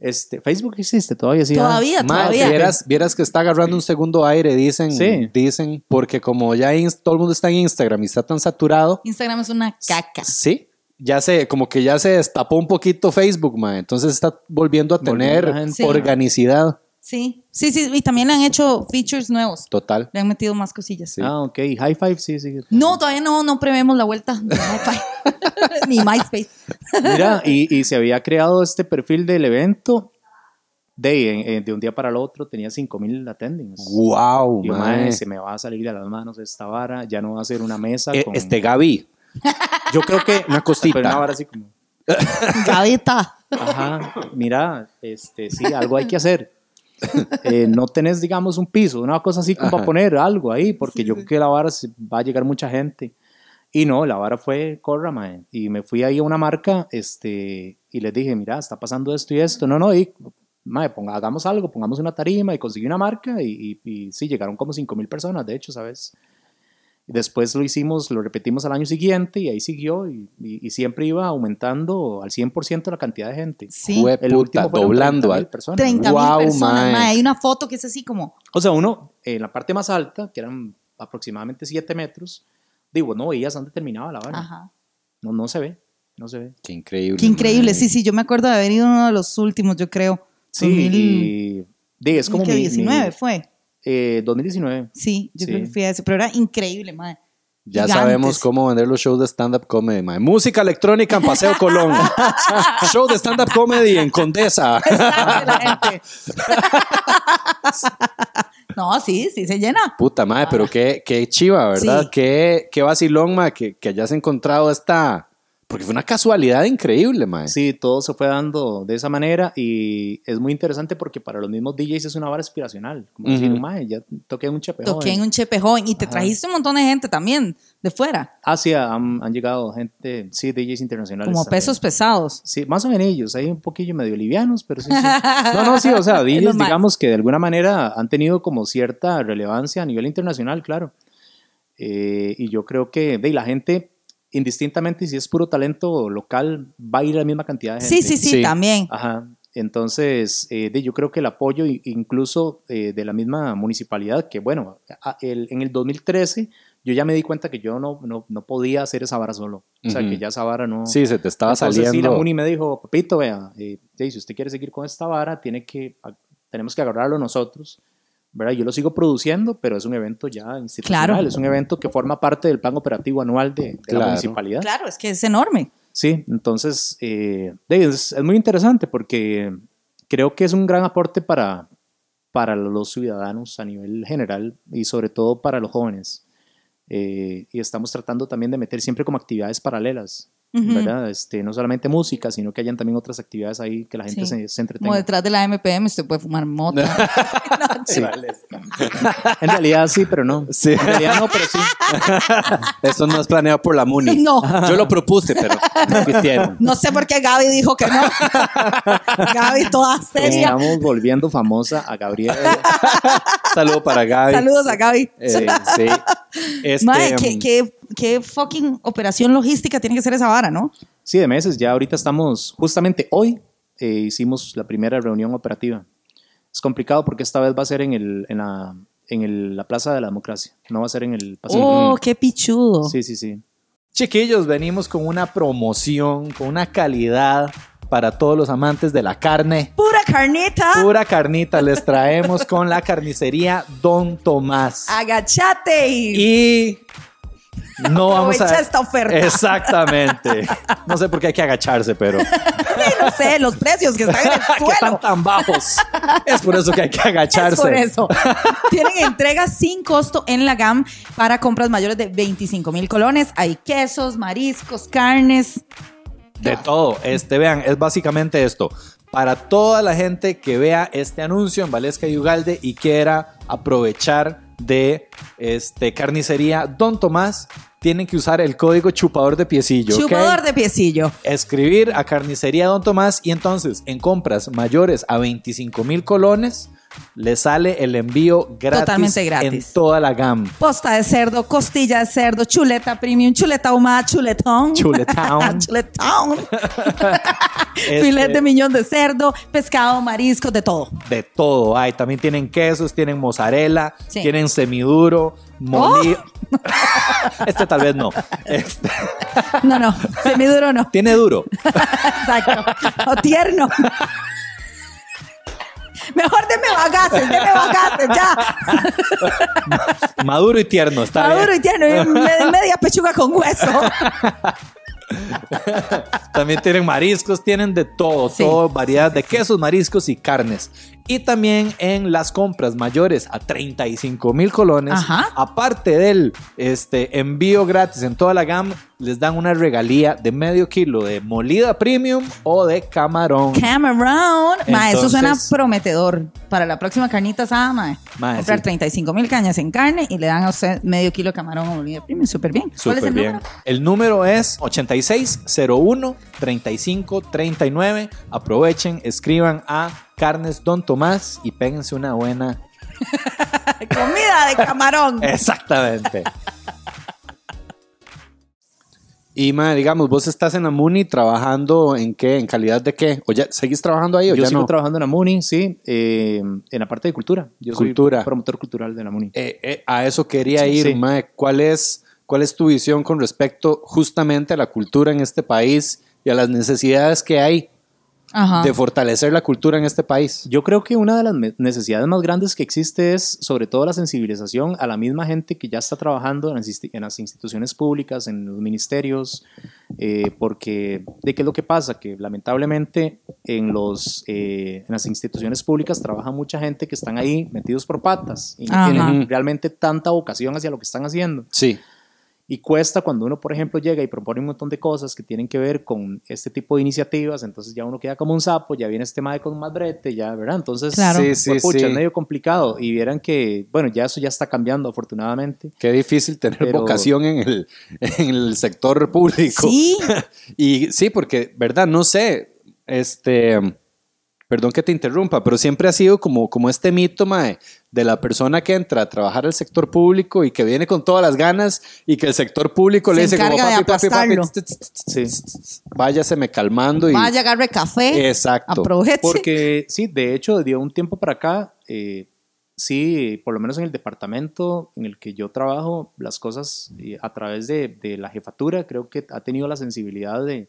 Este, Facebook existe todavía, sí. ¿ah? Todavía, todavía. vieras, vieras que está agarrando un segundo aire, dicen. Sí. Dicen, porque como ya todo el mundo está en Instagram y está tan saturado, Instagram es una caca. sí, ya se, como que ya se destapó un poquito Facebook, mae. Entonces está volviendo a tener. Sí. organicidad Sí, sí, sí. Y también le han hecho features nuevos. total. Le han metido más cosillas. Sí. Ah, ok. High Five, sí, sí. No, todavía no, no prevemos la vuelta. de Wi-Fi. Ni MySpace. Mira, y, y se había creado este perfil del evento de, eh, de un día para el otro, tenía 5000 attendings. Wow, Y. "Mae, se me va a salir de las manos esta vara, ya no va a ser una mesa. Eh, con... Este Gaby, Yo creo que una cosita. Pero una vara así como, Gavita. ajá, mira, este, sí, algo hay que hacer. Eh, no tenés, digamos, un piso, una cosa así como Ajá. para poner algo ahí, porque yo creo que la vara va a llegar mucha gente. Y no, la vara fue corra, mae. Y me fui ahí a una marca este, y les dije, mira, está pasando esto y esto. No, no, y, mae, ponga, hagamos algo, pongamos una tarima y conseguí una marca y, y, y sí, llegaron como 5 mil personas, de hecho, ¿sabes? Después lo hicimos, lo repetimos al año siguiente y ahí siguió y, y- y siempre iba aumentando al 100% la cantidad de gente. Sí. Jue- El último puta, fueron doblando. 30.000 al- personas. 30 mil Wow, personas. mae. mae. Hay una foto que es así como. O sea, uno en la parte más alta, que eran aproximadamente 7 metros, digo, no veías dónde terminaba la vara. Ajá. No, no se ve, no se ve. Qué increíble. Qué increíble. Sí, sí, yo me acuerdo de haber ido uno de los últimos, yo creo. Sí, 2000, y es como mi- 2019 mi- fue. eh, 2019. Sí, yo Sí. creo que fui a ese, pero era increíble, madre. Ya Gigantes. sabemos cómo vender los shows de stand-up comedy. mae. Música electrónica en Paseo Colón. Show de stand-up comedy en Condesa. No, sí, sí se llena. Puta madre, pero qué, qué chiva, ¿verdad? Sí. Qué, qué vacilón, mae, que, que hayas encontrado esta... Porque fue una casualidad increíble, mae. Sí, todo se fue dando de esa manera y es muy interesante porque para los mismos DJs es una vara aspiracional. Como decir, Ujú. "Mae, ya toqué un chepe. Toqué en un chepe joven y te Ajá. trajiste un montón de gente también de fuera, Asia han, han llegado gente, sí, DJs internacionales. como también. pesos pesados. Sí, más o menos ellos, hay un poquillo medio livianos, pero sí, sí. No, no, sí, o sea, DJs, digamos que de alguna manera han tenido como cierta relevancia a nivel internacional, claro. Eh, y yo creo que de la gente, indistintamente si es puro talento local, va a ir la misma cantidad de gente. Sí, sí, sí, Sí. también. Ajá. Entonces, eh, de, yo creo que el apoyo i- incluso eh, de la misma municipalidad, que bueno, a- el- en el 2013 yo ya me di cuenta que yo no, no, no podía hacer esa vara solo. O sea, Ujú. que ya esa vara no... Sí, se te estaba Entonces, sí, la saliendo. Muni me dijo, papito, vea, eh, si usted quiere seguir con esta vara, tiene que, a- tenemos que agarrarlo nosotros. ¿Verdad? Yo lo sigo produciendo, pero es un evento ya institucional, Claro. es un evento que forma parte del plan operativo anual de, de la municipalidad. Claro, es que es enorme. Sí, entonces eh, es muy interesante porque creo que es un gran aporte para, para los ciudadanos a nivel general y sobre todo para los jóvenes. Eh, y estamos tratando también de meter siempre como actividades paralelas, ¿verdad? Este, no solamente música, sino que hayan también otras actividades ahí que la gente Sí. se, se Como entretenga. detrás de la MPM usted puede fumar mota. Sí. En realidad sí, pero no. Sí. En realidad no, pero sí. Eso no es planeado por la Muni. No. Yo lo propuse, pero no quisieron. No sé por qué Gaby dijo que no. Gaby toda seria. Estamos volviendo famosa a Gabriela. Saludo para Gaby. Saludos a Gaby. Eh, sí. Este, Mae, ¿qué, qué, qué fucking operación logística tiene que ser esa vara, ¿no? Sí, de meses. Ya ahorita estamos, justamente hoy eh, hicimos la primera reunión operativa. Es complicado porque esta vez va a ser en, el, en, la, en el- la Plaza de la Democracia, no va a ser en el Paseo. Oh, qué pichudo. Sí, sí, sí. Chiquillos, venimos con una promoción, con una calidad para todos los amantes de la carne. Pura carnita. Pura carnita les traemos con la carnicería Don Tomás. Agachate y, Y no vamos a... aprovecha esta oferta. Exactamente. No sé por qué hay que agacharse, pero no sé, los precios que están en el que están suelo. tan bajos. Es por eso que hay que Es agacharse. por eso. Tienen entregas sin costo en la GAM para compras mayores de 25 mil colones. Hay quesos, mariscos, carnes. De todo. Este, vean, es básicamente esto. Para toda la gente que vea este anuncio en Valesca y Ugalde y quiera aprovechar de este, carnicería Don Tomás, tienen que usar el código chupador de piecillo. Chupador de piecillo. Escribir a carnicería Don Tomás y entonces en compras mayores a 25 mil colones le sale el envío gratis, Totalmente gratis. en toda la gama. Posta de cerdo, costilla de cerdo, chuleta premium, chuleta ahumada, chuletón. Chuletown. chuletón. Este, Filet de millón de cerdo, pescado, mariscos, de todo. de todo hay. También tienen quesos, tienen mozzarella, Sí. ¡Oh! tienen semiduro, molido. este tal vez no. Este, No, no, semiduro no. tiene duro. Exacto. O tierno. Mejor deme bagaces, deme bagaces, ya. Maduro y tierno, está Maduro bien. y tierno, y me- media pechuga con hueso. También tienen mariscos, tienen de todo, Sí. todo variedad de quesos, mariscos y carnes. Y también en las compras mayores a 35 mil colones, Ajá. aparte del este, envío gratis en toda la gama, les dan una regalía de medio kilo de molida premium o de camarón. Cameroon. Ma, eso suena prometedor. Para la próxima carnita asada, ma. Ma, Comprar sí. 35 mil cañas en carne y le dan a usted medio kilo de camarón o molida premium. Súper bien. ¿Cuál es Súper el bien. número? El número es 8601 3539. Aprovechen, escriban a Carnes Don Tomás y péguense una buena. Comida de camarón. Exactamente. Y, mae, digamos, vos estás en la MUNI trabajando en qué, en calidad de qué, o ya seguís trabajando ahí o Yo ya sigo no. trabajando en la MUNI, sí, eh, en la parte de cultura. Yo Cultura. soy promotor cultural de la MUNI. Eh, eh, a eso quería ir, sí. ¿Cuál es, ¿Cuál es tu visión con respecto justamente a la cultura en este país y a las necesidades que hay Ajá. de fortalecer la cultura en este país? Yo creo que una de las necesidades más grandes que existe es sobre todo la sensibilización a la misma gente que ya está trabajando en las, insti- en las instituciones públicas, en los ministerios, eh, porque de qué es lo que pasa, que lamentablemente en, los, eh, en las instituciones públicas trabaja mucha gente que están ahí metidos por patas y no Ajá. tienen realmente tanta vocación hacia lo que están haciendo. Sí. Y cuesta cuando uno, por ejemplo, llega y propone un montón de cosas que tienen que ver con este tipo de iniciativas, entonces ya uno queda como un sapo, ya viene este tema de con más brete, ya, ¿verdad? Entonces, Claro. Sí, sí, pucha, sí. es medio complicado. Y vieran que, bueno, ya eso ya está cambiando, afortunadamente. Qué difícil tener Pero- vocación en el, en el sector público. Sí, Y sí, porque, ¿verdad? No sé, este, perdón que te interrumpa, pero siempre ha sido como, como este mito, mae, de la persona que entra a trabajar al sector público y que viene con todas las ganas y que el sector público le Se dice como encarga de papi, papi, papi, tss, tss, tss, váyaseme calmando y... vaya, agarre café. Exacto. Aproveche. Porque sí, de hecho, de un tiempo para acá, eh, sí, por lo menos en el departamento en el que yo trabajo, las cosas eh, a través de, de la jefatura, creo que ha tenido la sensibilidad de,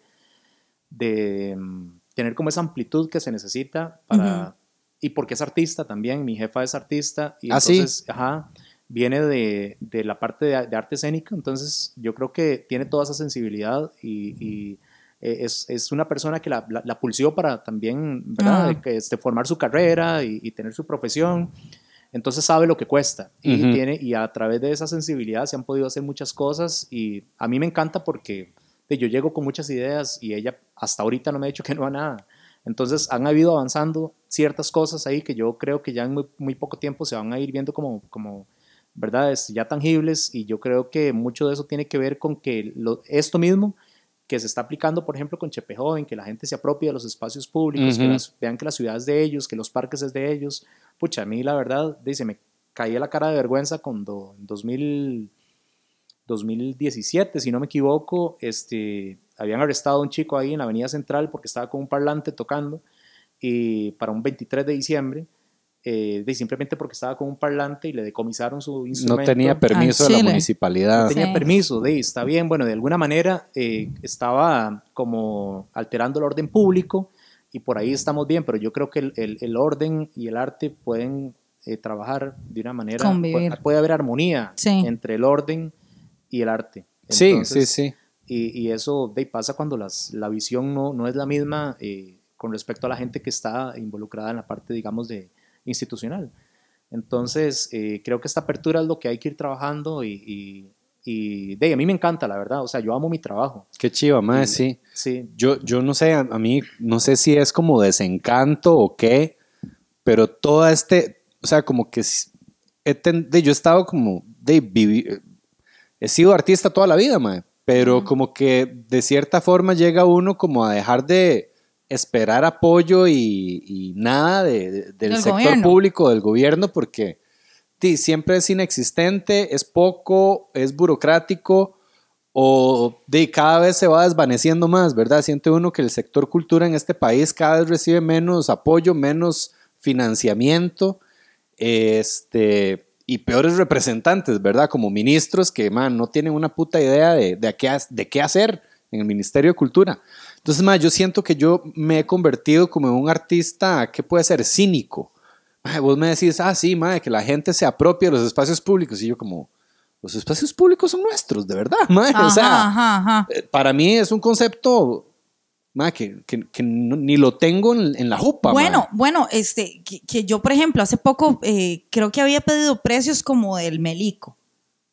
de mm, tener como esa amplitud que se necesita para... Y porque es artista también, mi jefa es artista, y Ah, ¿sí? entonces, ajá, viene de, de la parte de, de arte escénica, entonces yo creo que tiene toda esa sensibilidad y... y, eh, es, es una persona que la, la, la pulsió para también ¿verdad? Ah. Que, este, formar su carrera y, y tener su profesión. Entonces sabe lo que cuesta y, Ujú. tiene, y a través de esa sensibilidad se han podido hacer muchas cosas y a mí me encanta porque yo llego con muchas ideas y ella hasta ahorita no me ha dicho que no a nada. Entonces han habido avanzando ciertas cosas ahí que yo creo que ya en muy, muy poco tiempo se van a ir viendo como, como ¿verdad? Es ya tangibles y yo creo que mucho de eso tiene que ver con que lo- esto mismo que se está aplicando, por ejemplo, con Chepe Joven, que la gente se apropia de los espacios públicos, que Ujú. las- vean que la ciudad es de ellos, que los parques es de ellos. Pucha, a mí la verdad, dice, me caía la cara de vergüenza cuando en 2000, 2017, si no me equivoco, este, habían arrestado a un chico ahí en la Avenida Central porque estaba con un parlante tocando y para un 23 de diciembre, eh, de simplemente porque estaba con un parlante y le decomisaron su No instrumento. tenía permiso de la municipalidad. No tenía Sí. permiso, de, está bien, bueno, de alguna manera eh, estaba como alterando el orden público y por ahí estamos bien, pero yo creo que el, el- el orden y el arte pueden eh, trabajar de una manera, Convivir. puede, puede haber armonía Sí. entre el orden y el arte. Sí, Entonces, sí, sí. Y, y eso de, pasa cuando las, la visión no, no es la misma eh, con respecto a la gente que está involucrada en la parte, digamos, de institucional. Entonces, eh, creo que esta apertura es lo que hay que ir trabajando y, y, y, de, a mí me encanta, la verdad. O sea, yo amo mi trabajo. Qué chiva, Y- sí. Sí, Yo, yo no sé, a, a mí no sé si es como desencanto o qué, pero todo este, o sea, como que s- he ten- de, yo he estado como, de he sido artista toda la vida, mae, pero como que de cierta forma llega uno como a dejar de esperar apoyo y, y nada de- de- del, Del sector gobierno. público, del gobierno, porque di, siempre es inexistente, es poco, es burocrático o de cada vez se va desvaneciendo más, ¿verdad? Siente uno que el sector cultura en este país cada vez recibe menos apoyo, menos financiamiento, este, y peores representantes, ¿verdad? Como ministros que, man, no tienen una puta idea de, de, a qué, de qué hacer en el Ministerio de Cultura. Entonces, man, yo siento que yo me he convertido como en un artista, ¿qué puede ser? Cínico. Mae, vos me decís, ah, sí, madre, que la gente se apropia de los espacios públicos. Y yo como, los espacios públicos son nuestros, de verdad, madre. Ajá, o sea, ajá, ajá. eh, para mí es un concepto madre, que, que- que no- ni lo tengo en, en la jupa. Bueno, madre. bueno, este, que, que yo, por ejemplo, hace poco eh, creo que había pedido precios como del melico,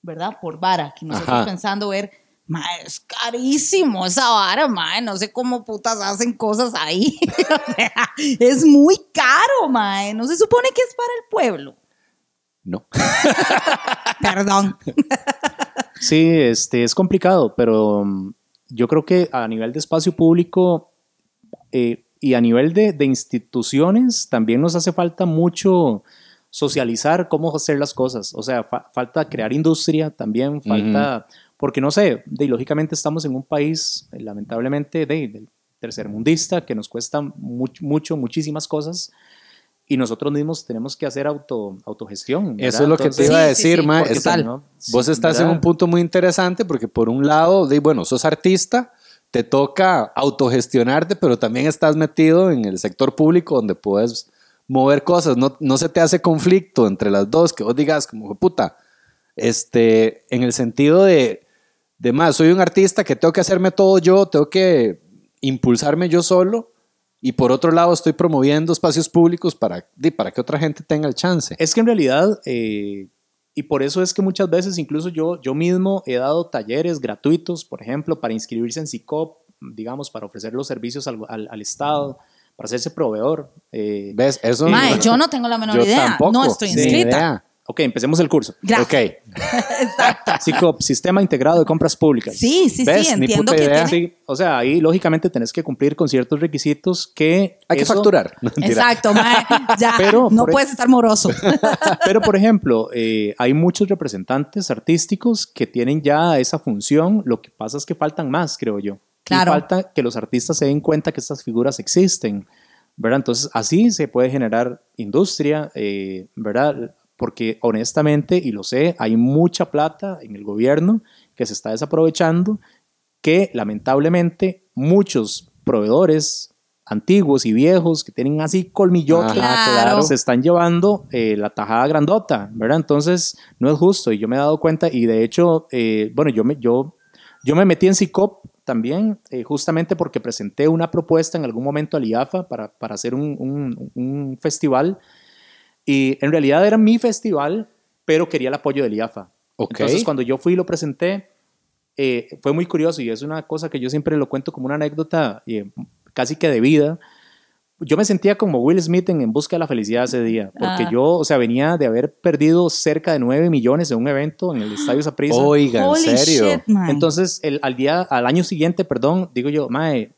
¿verdad? Por vara, que nosotros Ajá. pensando ver, ma, es carísimo esa vara, ma, no sé cómo putas hacen cosas ahí. o sea, es muy caro, ma, no se supone que es para el pueblo. No. Perdón. Sí, este, es complicado, pero mm, yo creo que a nivel de espacio público eh, y a nivel de, de instituciones también nos hace falta mucho socializar cómo hacer las cosas. O sea, fa- falta crear industria también, falta porque no sé, de, lógicamente estamos en un país, eh, lamentablemente, de, de tercermundista, que nos cuesta mucho, mucho, muchísimas cosas. Y nosotros mismos tenemos que hacer auto, autogestión. ¿verdad? Eso es lo que te Entonces, iba a Sí, sí, decir, sí, ma. Es- si no- Vos estás en ¿verdad? un punto muy interesante porque por un lado, de, bueno, sos artista, te toca autogestionarte, pero también estás metido en el sector público donde puedes mover cosas. No, no se te hace conflicto entre las dos, que vos digas como, puta, este, en el sentido de, de más, soy un artista que tengo que hacerme todo yo, tengo que impulsarme yo solo. Y por otro lado, estoy promoviendo espacios públicos para, para que otra gente tenga el chance. Es que en realidad, eh, y por eso es que muchas veces incluso yo, yo mismo he dado talleres gratuitos, por ejemplo, para inscribirse en SICOP, digamos, para ofrecer los servicios al, al- al Estado, para hacerse proveedor. eh, ¿Ves? Eso Mae, yo no tengo la menor Yo idea. tampoco. No estoy inscrita. Ok, empecemos el curso. Gracias. Ok. Exacto. SICOP, Sistema Integrado de Compras Públicas. Sí, sí, ¿Ves? sí, Ni entiendo puta que idea. tiene. Sí, o sea, ahí lógicamente tenés que cumplir con ciertos requisitos que... Hay que eso- facturar. No, mentira. Exacto, mae, ya Pero no por- puedes estar moroso. Pero, por ejemplo, eh, hay muchos representantes artísticos que tienen ya esa función. Lo que pasa es que faltan más, creo yo. Claro. Y falta que los artistas se den cuenta que estas figuras existen, ¿verdad? Entonces, así se puede generar industria, eh, ¿verdad? Porque honestamente, y lo sé, hay mucha plata en el gobierno que se está desaprovechando, que lamentablemente muchos proveedores antiguos y viejos que tienen así colmillotes, Claro. se están llevando eh, la tajada grandota, ¿verdad? Entonces, no es justo y yo me he dado cuenta y de hecho, eh, bueno, yo me, yo, yo me metí en CICOP también eh, justamente porque presenté una propuesta en algún momento al IAFA para, para hacer un, un- un festival y en realidad era mi festival, pero quería el apoyo del IAFA. Ok. Entonces, cuando yo fui y lo presenté, eh, fue muy curioso y es una cosa que yo siempre lo cuento como una anécdota eh, casi que de vida. Yo me sentía como Will Smith en En Busca de la Felicidad ese día, porque Ah. yo, o sea, venía de haber perdido cerca de 9 millones en un evento en el Estadio Saprissa. Oiga, en serio. shit. Entonces, el, al día, al año siguiente, perdón, digo yo, mae,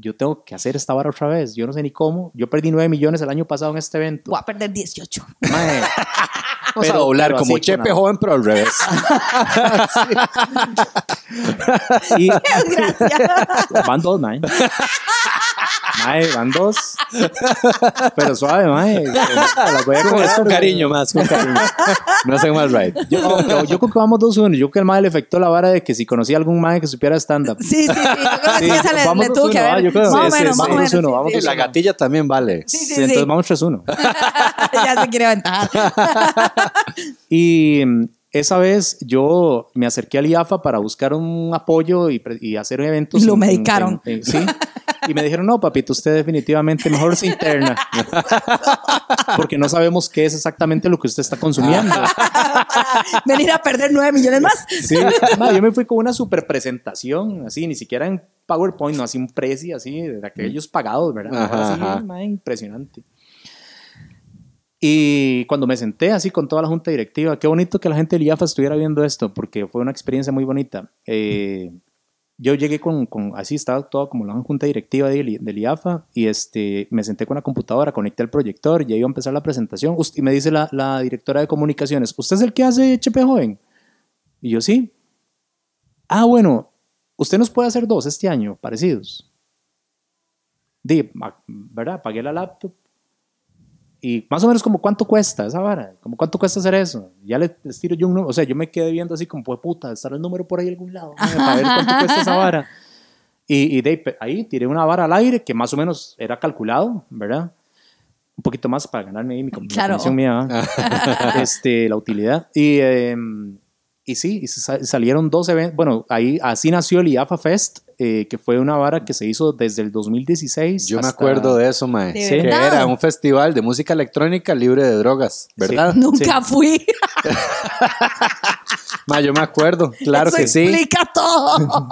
yo tengo que hacer esta vara otra vez. Yo no sé ni cómo. Yo perdí 9 millones el año pasado en este evento. Voy a perder 18. Mae, Vamos a Pero- doblar pero como así, Chepe joven, pero al revés. y Gracias. van dos, mae. Mae, van dos. Pero suave, mae. Las voy a Con, cobrar. con cariño más, con cariño. No hacen mal right. Yo, yo, yo creo que vamos 2-1. Yo creo que el mae le afectó la vara de que si conocía algún mae que supiera stand-up. Sí, sí, sí. Yo creo que Sí, esa le, vamos le tuvo dos que uno, haber. ah, yo creo. Más o Sí, sí, menos, más vamos menos. uno, sí, vamos sí, Y sí. la gatilla también vale. Sí, sí, entonces vamos 3-1. ya se quiere aventajar. Y mm, esa vez yo me acerqué al IAFA para buscar un apoyo y, y hacer eventos. Y lo en- medicaron. en- en- sí. Y me dijeron, no, papito, usted definitivamente mejor se interna. Porque no sabemos qué es exactamente lo que usted está consumiendo. Venir a perder 9 millones más. Sí, ma, yo me fui con una super presentación, así, ni siquiera en PowerPoint, no, así un precio, así, de aquellos pagados, ¿verdad? Ajá, Así, ajá. impresionante. Y cuando me senté así con toda la junta directiva, qué bonito que la gente del IAFA estuviera viendo esto, porque fue una experiencia muy bonita. Eh, yo llegué con, así estaba toda como la junta directiva del, del IAFA y este, me senté con la computadora, conecté el proyector, ya iba a empezar la presentación y me dice la, la directora de comunicaciones, ¿usted es el que hace HP Joven? Y yo sí. Ah, bueno, usted nos puede hacer dos este año, parecidos. Di, ¿verdad? Pagué la laptop. Y más o menos como cuánto cuesta esa vara, como cuánto cuesta hacer eso. Ya le les tiro yo un número, o sea, yo me quedé viendo así como, pues puta, estará el número por ahí algún lado, para ver cuánto cuesta esa vara. Y, y de ahí, ahí tiré una vara al aire que más o menos era calculado, ¿verdad? Un poquito más para ganarme ahí mi Claro. comisión mía, este, la utilidad. Y, eh, y sí, y salieron dos eventos. Bueno, ahí así nació el IAFA Fest, eh, que fue una vara que se hizo desde el 2016. Yo me acuerdo de eso, mae. ¿De que verdad? era un festival de música electrónica libre de drogas, ¿verdad? Nunca fui. Mae, yo me acuerdo, claro Eso que sí. explica todo.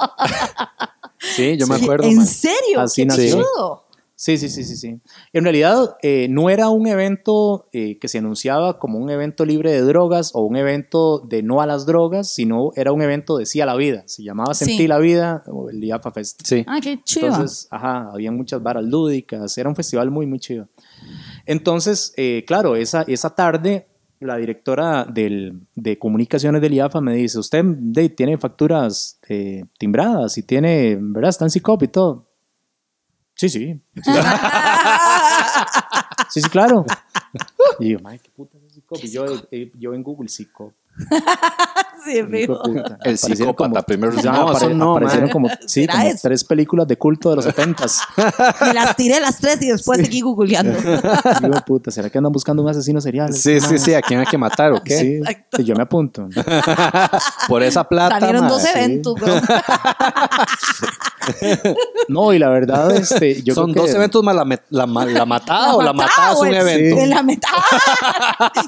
Sí, yo me acuerdo. ¿En mae. serio? Así Qué nació. Sí, sí, sí, sí, sí. En realidad eh, no era un evento eh, que se anunciaba como un evento libre de drogas o un evento de no a las drogas, sino era un evento de sí a la vida. Se llamaba Sentí Sí. la vida o el IAFA Fest. Sí. Ah, qué chido. Entonces, ajá, había muchas varas lúdicas, era un festival muy, muy chido. Entonces, eh, claro, esa, esa tarde la directora del, de comunicaciones del IAFA me dice, usted de, tiene facturas eh, timbradas y tiene, ¿verdad? Está en CICOP y todo. Sí, sí. Sí, sí, claro. Y yo, madre, qué puta es CICOP. Y yo, eh, yo en Google, CICOP. Sí, fijo. puta. El psicópata primero. Ya, No, apare- eso no, aparecieron como, tres películas de culto de los setentas. Me las tiré las tres y después seguí googleando. Hijo de puta, ¿será que andan buscando un asesino serial? Sí, sí, sí, ¿a quién hay que matar o qué? Sí, Exacto. yo me apunto. Por esa plata, Salieron dos eventos, bro. No, y la verdad, este, yo Son creo que- dos eventos más la, met- la, ma- la matada o la matada, matada es un evento. En la meta.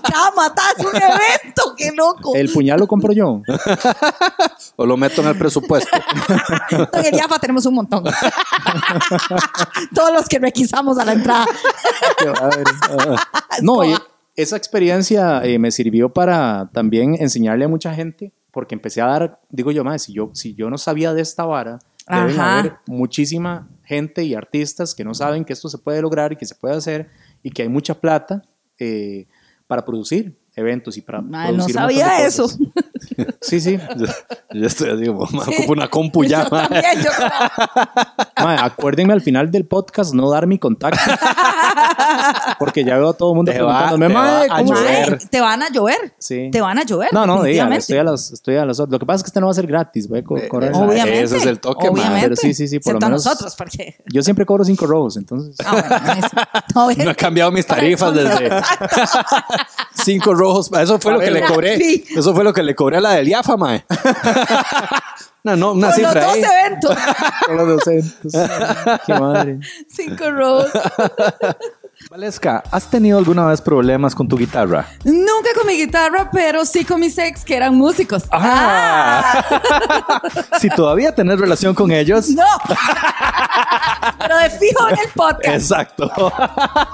Cada matada es un evento, qué loco. El puñal lo compro yo. O lo meto en el presupuesto. En el IAFA tenemos un montón. Todos los que requisamos a la entrada. No, y esa experiencia eh, me sirvió para también enseñarle a mucha gente, porque empecé a dar, digo yo, más, si yo, si yo no sabía de esta vara, deben Ajá. haber muchísima gente y artistas que no saben que esto se puede lograr y que se puede hacer y que hay mucha plata eh, para producir eventos y para Ay, no producir de sabía eso. Sí, sí. Yo estoy así como, me ocupo una compu ya, Yo también, acuérdenme al final del podcast no dar mi contacto. Porque ya veo a todo el mundo Te va- te va "Mae, a ¿cómo? Mae, te van a llover. Sí. Te van a llover. No, no, definitivamente. estoy a las, estoy a las otras. Lo que pasa es que este no va a ser gratis, voy a co- Eh, eh, Obviamente. Ese es el toque. Obviamente. Pero sí, sí, sí, por lo a menos- nosotros, porque. Yo siempre cobro cinco robos, entonces. Ah, bueno. No, he cambiado mis tarifas desde cinco rojos. Eso fue lo que le cobré. Eso fue lo que le cobré a la del IAFA, mae. No, no, una Por los cifra dos ahí. eventos. Por los 200. Qué madre. Cinco robos. Valesca, ¿has tenido alguna vez problemas con tu guitarra? Nunca con mi guitarra, pero sí con mis ex que eran músicos. Ah. si todavía tenés relación con ellos. No. pero de fijo en el podcast. Exacto.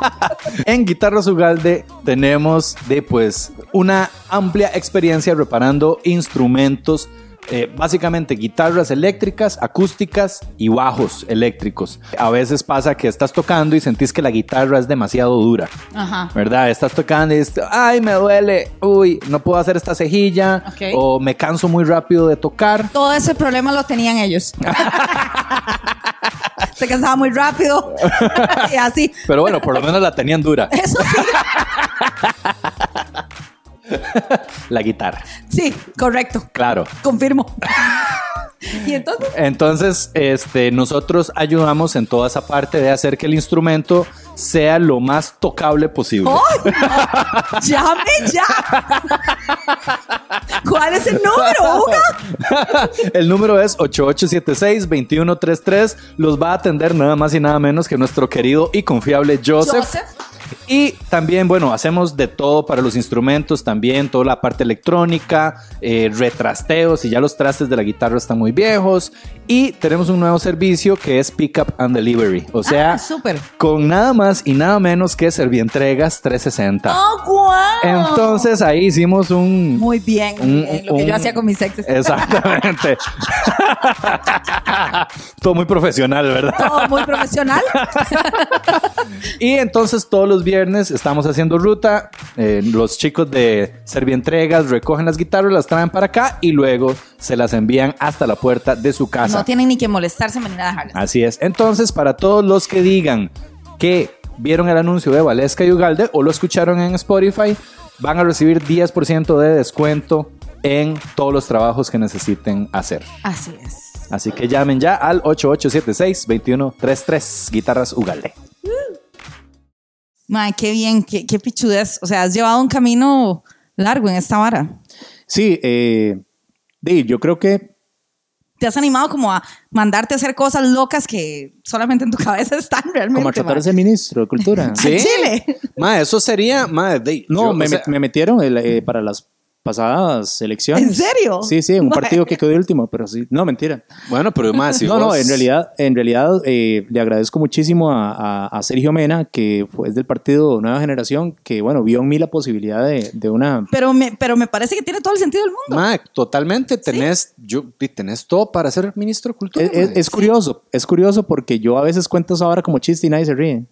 en Guitarras Ugalde tenemos de pues una amplia experiencia reparando instrumentos, eh, básicamente guitarras eléctricas, acústicas y bajos eléctricos. A veces pasa que estás tocando y sentís que la guitarra es demasiado dura. Ajá. ¿Verdad? Estás tocando y dices, ay, me duele, uy, no puedo hacer esta cejilla, Ok. o me canso muy rápido de tocar. Todo ese problema lo tenían ellos. Se cansaba muy rápido. y así. Pero bueno, por lo menos la tenían dura, Eso sí. la guitarra. Sí, correcto. Claro. Confirmo. y entonces, Entonces, este, nosotros ayudamos en toda esa parte de hacer que el instrumento sea lo más tocable posible. no! ¡Llame ya! ¿Cuál es el número, Uga? El número es 8876-2133. Los va a atender nada más y nada menos que nuestro querido y confiable Joseph. Joseph. Y también, bueno, hacemos de todo para los instrumentos, también toda la parte electrónica, eh, retrasteos, y ya los trastes de la guitarra están muy viejos. Y tenemos un nuevo servicio que es Pickup and Delivery. O sea, Ah, con nada más y nada menos que Servientregas 360. ¡Oh, guau! Entonces ahí hicimos un... Muy bien, un- bien, lo que un- yo hacía con mis exes. Exactamente. Todo muy profesional, ¿verdad? Todo muy profesional. Y entonces todos los viernes estamos haciendo ruta. eh, los chicos de Servientregas recogen las guitarras, las traen para acá y luego se las envían hasta la puerta de su casa. No tienen ni que molestarse ni nada dejarlas. Así es. Entonces, para todos los que digan que vieron el anuncio de Valesca y Ugalde o lo escucharon en Spotify, van a recibir 10% de descuento en todos los trabajos que necesiten hacer. Así es. Así que llamen ya al 8876-2133 Guitarras Ugalde. Mae, qué bien, qué, qué pichudez. O sea, has llevado un camino largo en esta vara. Sí, eh, yo creo que Te has animado como a mandarte a hacer cosas locas que solamente en tu cabeza están realmente. como a tratar de ser ministro de cultura. ¿Sí? Chile. Ma, eso sería, ma, de- No, yo, me, o sea, met- me metieron el, eh, para las pasadas elecciones. ¿En serio? Sí, sí, en un partido que quedó de último, pero sí. No, mentira. bueno, pero más si no, no, vos- en realidad, en realidad eh, le agradezco muchísimo a, a- a Sergio Mena, que fue es del partido Nueva Generación, que bueno, vio en mí la posibilidad de, de una... Pero me, pero me parece que tiene todo el sentido del mundo. Ma, totalmente tenés, yo, y tenés todo para ser ministro de cultura. Es, es- es curioso, es curioso porque yo a veces cuento esa hora como chiste y nadie se ríe.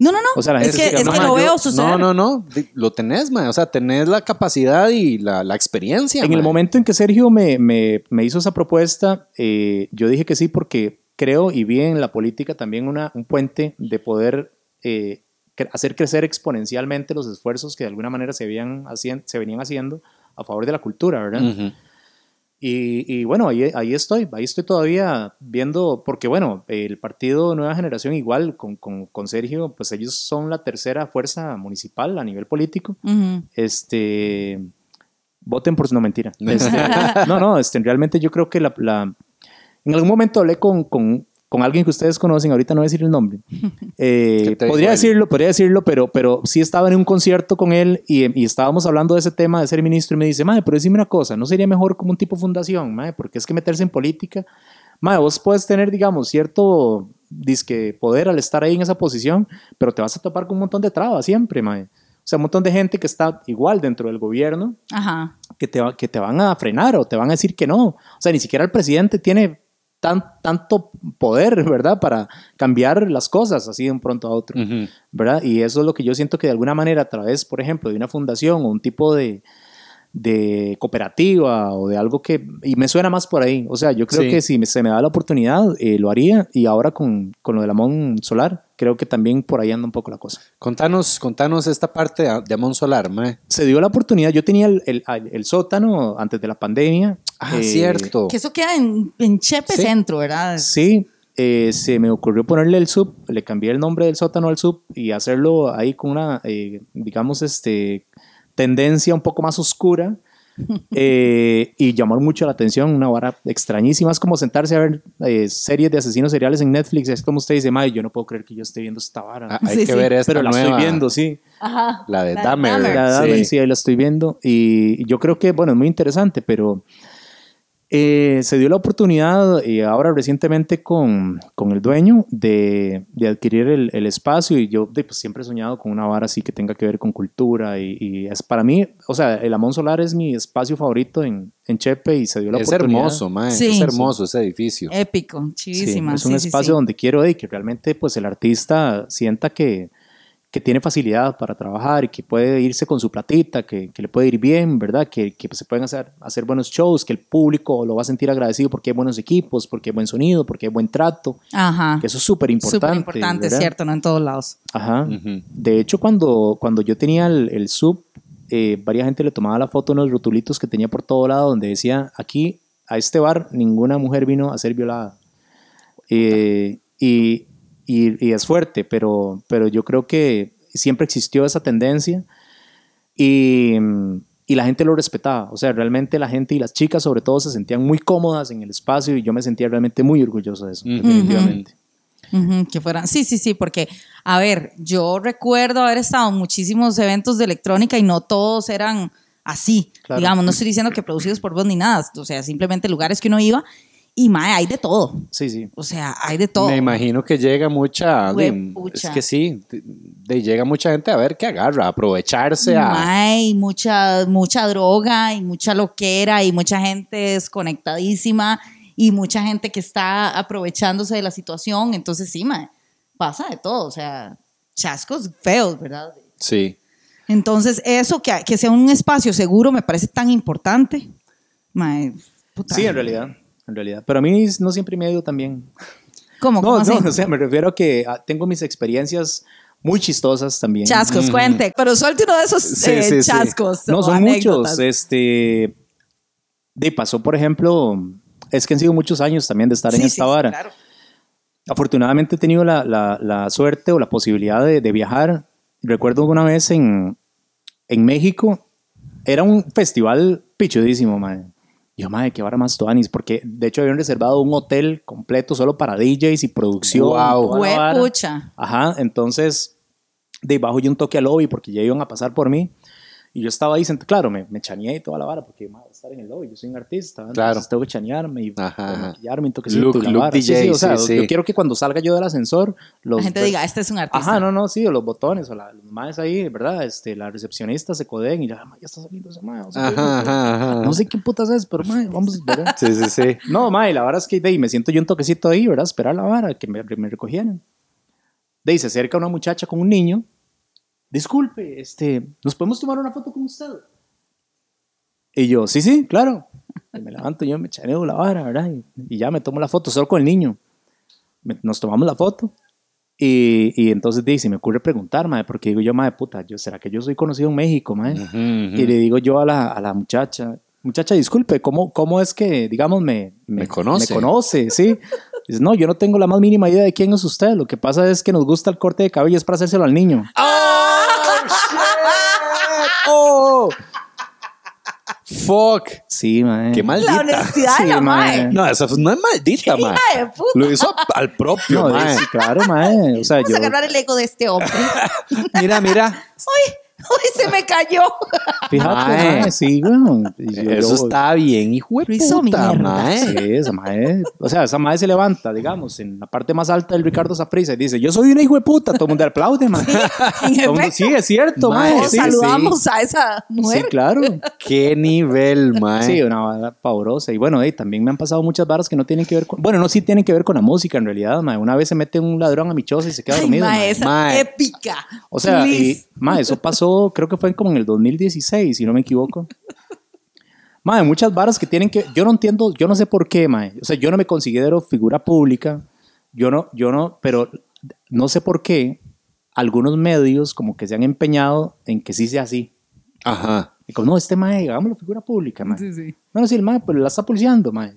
No, no, no. O sea, la es gente que, es llama, que Ma, lo yo- veo suceder. No, no, no. Lo tenés, ma. O sea, tenés la capacidad y la, la experiencia. En ma. el momento en que Sergio me, me- me hizo esa propuesta, eh, yo dije que sí porque creo y vi en la política también una, un puente de poder eh, cre- hacer crecer exponencialmente los esfuerzos que de alguna manera se, habían se venían haciendo a favor de la cultura, ¿verdad? Y, y bueno, ahí, ahí estoy, ahí estoy todavía viendo, porque bueno, el partido Nueva Generación igual con, con, con Sergio, pues ellos son la tercera fuerza municipal a nivel político. Este, voten por no mentira. Este, no, no, este, realmente yo creo que la, la- en algún momento hablé con, con, con alguien que ustedes conocen, ahorita no voy a decir el nombre. Eh, ¿Qué te dijo podría decirlo, podría decirlo, pero, pero sí estaba en un concierto con él y, y estábamos hablando de ese tema de ser ministro y me dice, madre, pero decime una cosa, ¿no sería mejor como un tipo fundación, madre? Porque es que meterse en política, madre, vos puedes tener, digamos, cierto disque poder al estar ahí en esa posición, pero te vas a topar con un montón de trabas siempre, madre. O sea, un montón de gente que está igual dentro del gobierno Ajá. que te, va- que te van a frenar o te van a decir que no. O sea, ni siquiera el presidente tiene tan, tanto poder, ¿verdad? Para cambiar las cosas así de un pronto a otro. ¿verdad? Y eso es lo que yo siento que de alguna manera a través, por ejemplo, de una fundación o un tipo de, de cooperativa o de algo que... Y me suena más por ahí. O sea, yo creo Sí. que si me- se me da la oportunidad, eh, lo haría. Y ahora con, con lo del Amón Solar, creo que también por ahí anda un poco la cosa. Contanos, contanos esta parte de, Amon Solar, ma. Se dio la oportunidad, yo tenía el, el- el sótano antes de la pandemia. Ah, eh, cierto. Que eso queda en, en Chepe Sí. Centro, ¿verdad? Sí, eh, se me ocurrió ponerle el sub, le cambié el nombre del sótano al sub y hacerlo ahí con una, eh, digamos, este, tendencia un poco más oscura. eh, y llamar mucho la atención, una vara extrañísima. Es como sentarse a ver eh, series de asesinos seriales en Netflix. Es como usted dice, May, yo no puedo creer que yo esté viendo esta vara. Ah, hay Sí, que sí. ver esta Pero la nueva, estoy viendo, sí. Ajá. La de La de Dahmer. La Sí. Dahmer, sí, ahí la estoy viendo. Y yo creo que, bueno, es muy interesante, pero eh, se dio la oportunidad, y ahora recientemente con, con el dueño, de, de adquirir el, el espacio. Y yo de, pues, siempre he soñado con una vara así que tenga que ver con cultura. Y, y es para mí, o sea, el Amón Solar es mi espacio favorito en, en Chepe y se dio la Es oportunidad. hermoso. Sí. Es hermoso ese edificio. Épico, Sí, chivísima. es un sí, espacio sí. donde quiero que realmente pues el artista sienta que, que tiene facilidad para trabajar y que puede irse con su platita, que, que le puede ir bien, ¿verdad? Que, que se pueden hacer, hacer buenos shows, que el público lo va a sentir agradecido porque hay buenos equipos, porque hay buen sonido, porque hay buen trato, Ajá. que eso es súper importante. Súper importante, cierto, no en todos lados. Ajá. Ujú. De hecho, cuando, cuando yo tenía el, el sub, eh, varias gente le tomaba la foto de unos rotulitos que tenía por todo lado donde decía, aquí a este bar ninguna mujer vino a ser violada. Eh, y, y- y es fuerte, pero, pero yo creo que siempre existió esa tendencia y, y la gente lo respetaba. O sea, realmente la gente y las chicas sobre todo se sentían muy cómodas en el espacio y yo me sentía realmente muy orgulloso de eso, definitivamente. Ujú, que fueran, sí, sí, sí, porque, a ver, yo recuerdo haber estado en muchísimos eventos de electrónica y no todos eran así, Claro. digamos, no estoy diciendo que producidos por vos ni nada, o sea, simplemente lugares que uno iba y, mae, hay de todo, Sí, sí. o sea, hay de todo. Me imagino que llega mucha. de- es que sí. de- de- llega mucha gente a ver qué agarra, a aprovecharse a. Mae, y mucha, mucha droga y mucha loquera y mucha gente desconectadísima y mucha gente que está aprovechándose de la situación. Entonces, sí, mae, pasa de todo. O sea, chascos feos, ¿verdad? Sí. Entonces, eso, que, que sea un espacio seguro, me parece tan importante. Mae, puta. Sí, en realidad, en realidad. Pero a mí no siempre me ha ido tan bien. ¿Cómo, No, cómo así? no, o sea, me refiero a que ah, tengo mis experiencias muy chistosas también. Chascos, cuente. Pero suelte uno de esos Sí, eh, sí, sí. chascos. No, son anécdotas. muchos. Este, de pasó, por ejemplo, es que han sido muchos años también de estar en esta vara. claro. Afortunadamente he tenido la, la- la suerte o la posibilidad de, de viajar. Recuerdo una vez en, en México, era un festival pichudísimo, man. Yo, madre, qué vara más tuanis, porque de hecho habían reservado un hotel completo solo para DJs y producción. Vara. Huepucha. Ajá, entonces, de bajo yo un toque al lobby porque ya iban a pasar por mí. Y yo estaba ahí, sent- claro, me, me chaneé y toda la vara porque madre, estar en el lobby, yo soy un artista, ¿verdad? Claro. entonces tengo que chanearme y Ajá, ajá. maquillarme, un toquecito Look- y la look vara. Sí, sí, DJ, o sea, sí, sí. yo quiero que cuando salga yo del ascensor, los La gente diga, este es un artista. Ajá, no, no, sí, o los botones, o la, los maes ahí, ¿verdad? Este, la recepcionista se codeen y ya, "Ma, ya está saliendo ese mae. o sea, Ajá, ajá, ajá. No sé qué putas es, pero mae, vamos, ¿verdad? Sí, sí, sí. No, mae, la vara es que de ahí me siento yo un toquecito ahí, ¿verdad? Esperar la vara, que me, me recogieran. De ahí se acerca una muchacha con un niño. Disculpe, este, ¿nos podemos tomar una foto con usted? Y yo, sí, sí, claro. Y me levanto, yo me chareo la vara, ¿verdad? Y, y ya me tomo la foto solo con el niño. Me- nos tomamos la foto. Y, y entonces dice, me ocurre preguntar, madre, porque digo yo, madre puta, yo, ¿será que yo soy conocido en México, madre? Y le digo yo a la, a la muchacha, muchacha, disculpe, ¿cómo, ¿cómo es que, digamos, me, Me conoce. Me conoce, sí. Dice, no, yo no tengo la más mínima idea de quién es usted. Lo que pasa es que nos gusta el corte de cabello, es para hacérselo al niño. ¡Oh! Fuck. Sí, mae. Qué La maldita. honestidad Sí, de la mae. mae. No, eso no es maldita, Hija mae. de puta. Lo hizo al propio, No, mae. sí, claro, mae. O sea, Vamos yo... a agarrar el ego de este hombre. Mira, mira. ¡Uy! ¡Uy! Se me cayó. Fíjate, Mae. mae, sí, güey. Y yo- Eso yo- está bien, hijo de Lo hizo puta, mierda. mae. Sí, esa mae, o sea, esa mae se levanta, digamos, en la parte más alta del Ricardo Saprissa y dice, yo soy una hijo de puta, todo el mundo aplaude, mae. En Todo el mundo, efecto. sí, es cierto, Mae, mae. Todos Sí, saludamos a esa sí, mujer. sí, claro. Qué nivel, mae. Sí, una vara pavorosa. Y bueno, hey, también me han pasado muchas varas que no tienen que ver con... Bueno, no, sí tienen que ver con la música, en realidad, mae. Una vez se mete un ladrón a mi choza y se queda Ay, dormido, mae, mae. esa Mae. épica. O sea, y, Please. mae, eso pasó, creo que fue como en el 2016, si no me equivoco. Mae, muchas varas que tienen que... Yo no entiendo, yo no sé por qué, mae. O sea, yo no me considero figura pública. Yo no, yo no, pero no sé por qué algunos medios como que se han empeñado en que sí sea así. Ajá. Y como, no, este mae, hagámoslo figura pública, mae. Sí, sí. Bueno, sí, el mae, pues la está pulseando, mae.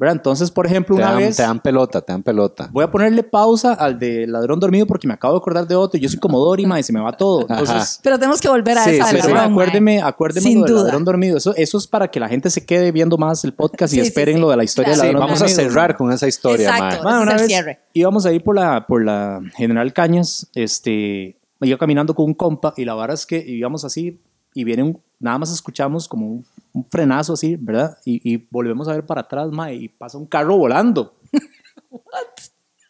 ¿Verdad? Entonces, por ejemplo, Te una dan, vez... te dan pelota, te dan pelota. Voy a ponerle pausa al de ladrón dormido porque me acabo de acordar de otro. Yo soy como Dory, mae, y se me va todo. Entonces... Pero tenemos que volver a Sí, esa sí. Pero ladrón, acuérdeme, acuérdeme Sin lo del duda. ladrón dormido. Eso, eso es para que la gente se quede viendo más el podcast y Sí, esperen sí. lo de la historia Claro. del Sí, ladrón vamos a cerrar con esa historia, Exacto. Mae, Ese una es el vez cierre. íbamos ahí por la, por la General Cañas, este, iba caminando con un compa y la verdad es que íbamos así y viene un, nada más escuchamos como un, un frenazo así, ¿verdad? Y, y volvemos a ver para atrás, mae, y pasa un carro volando.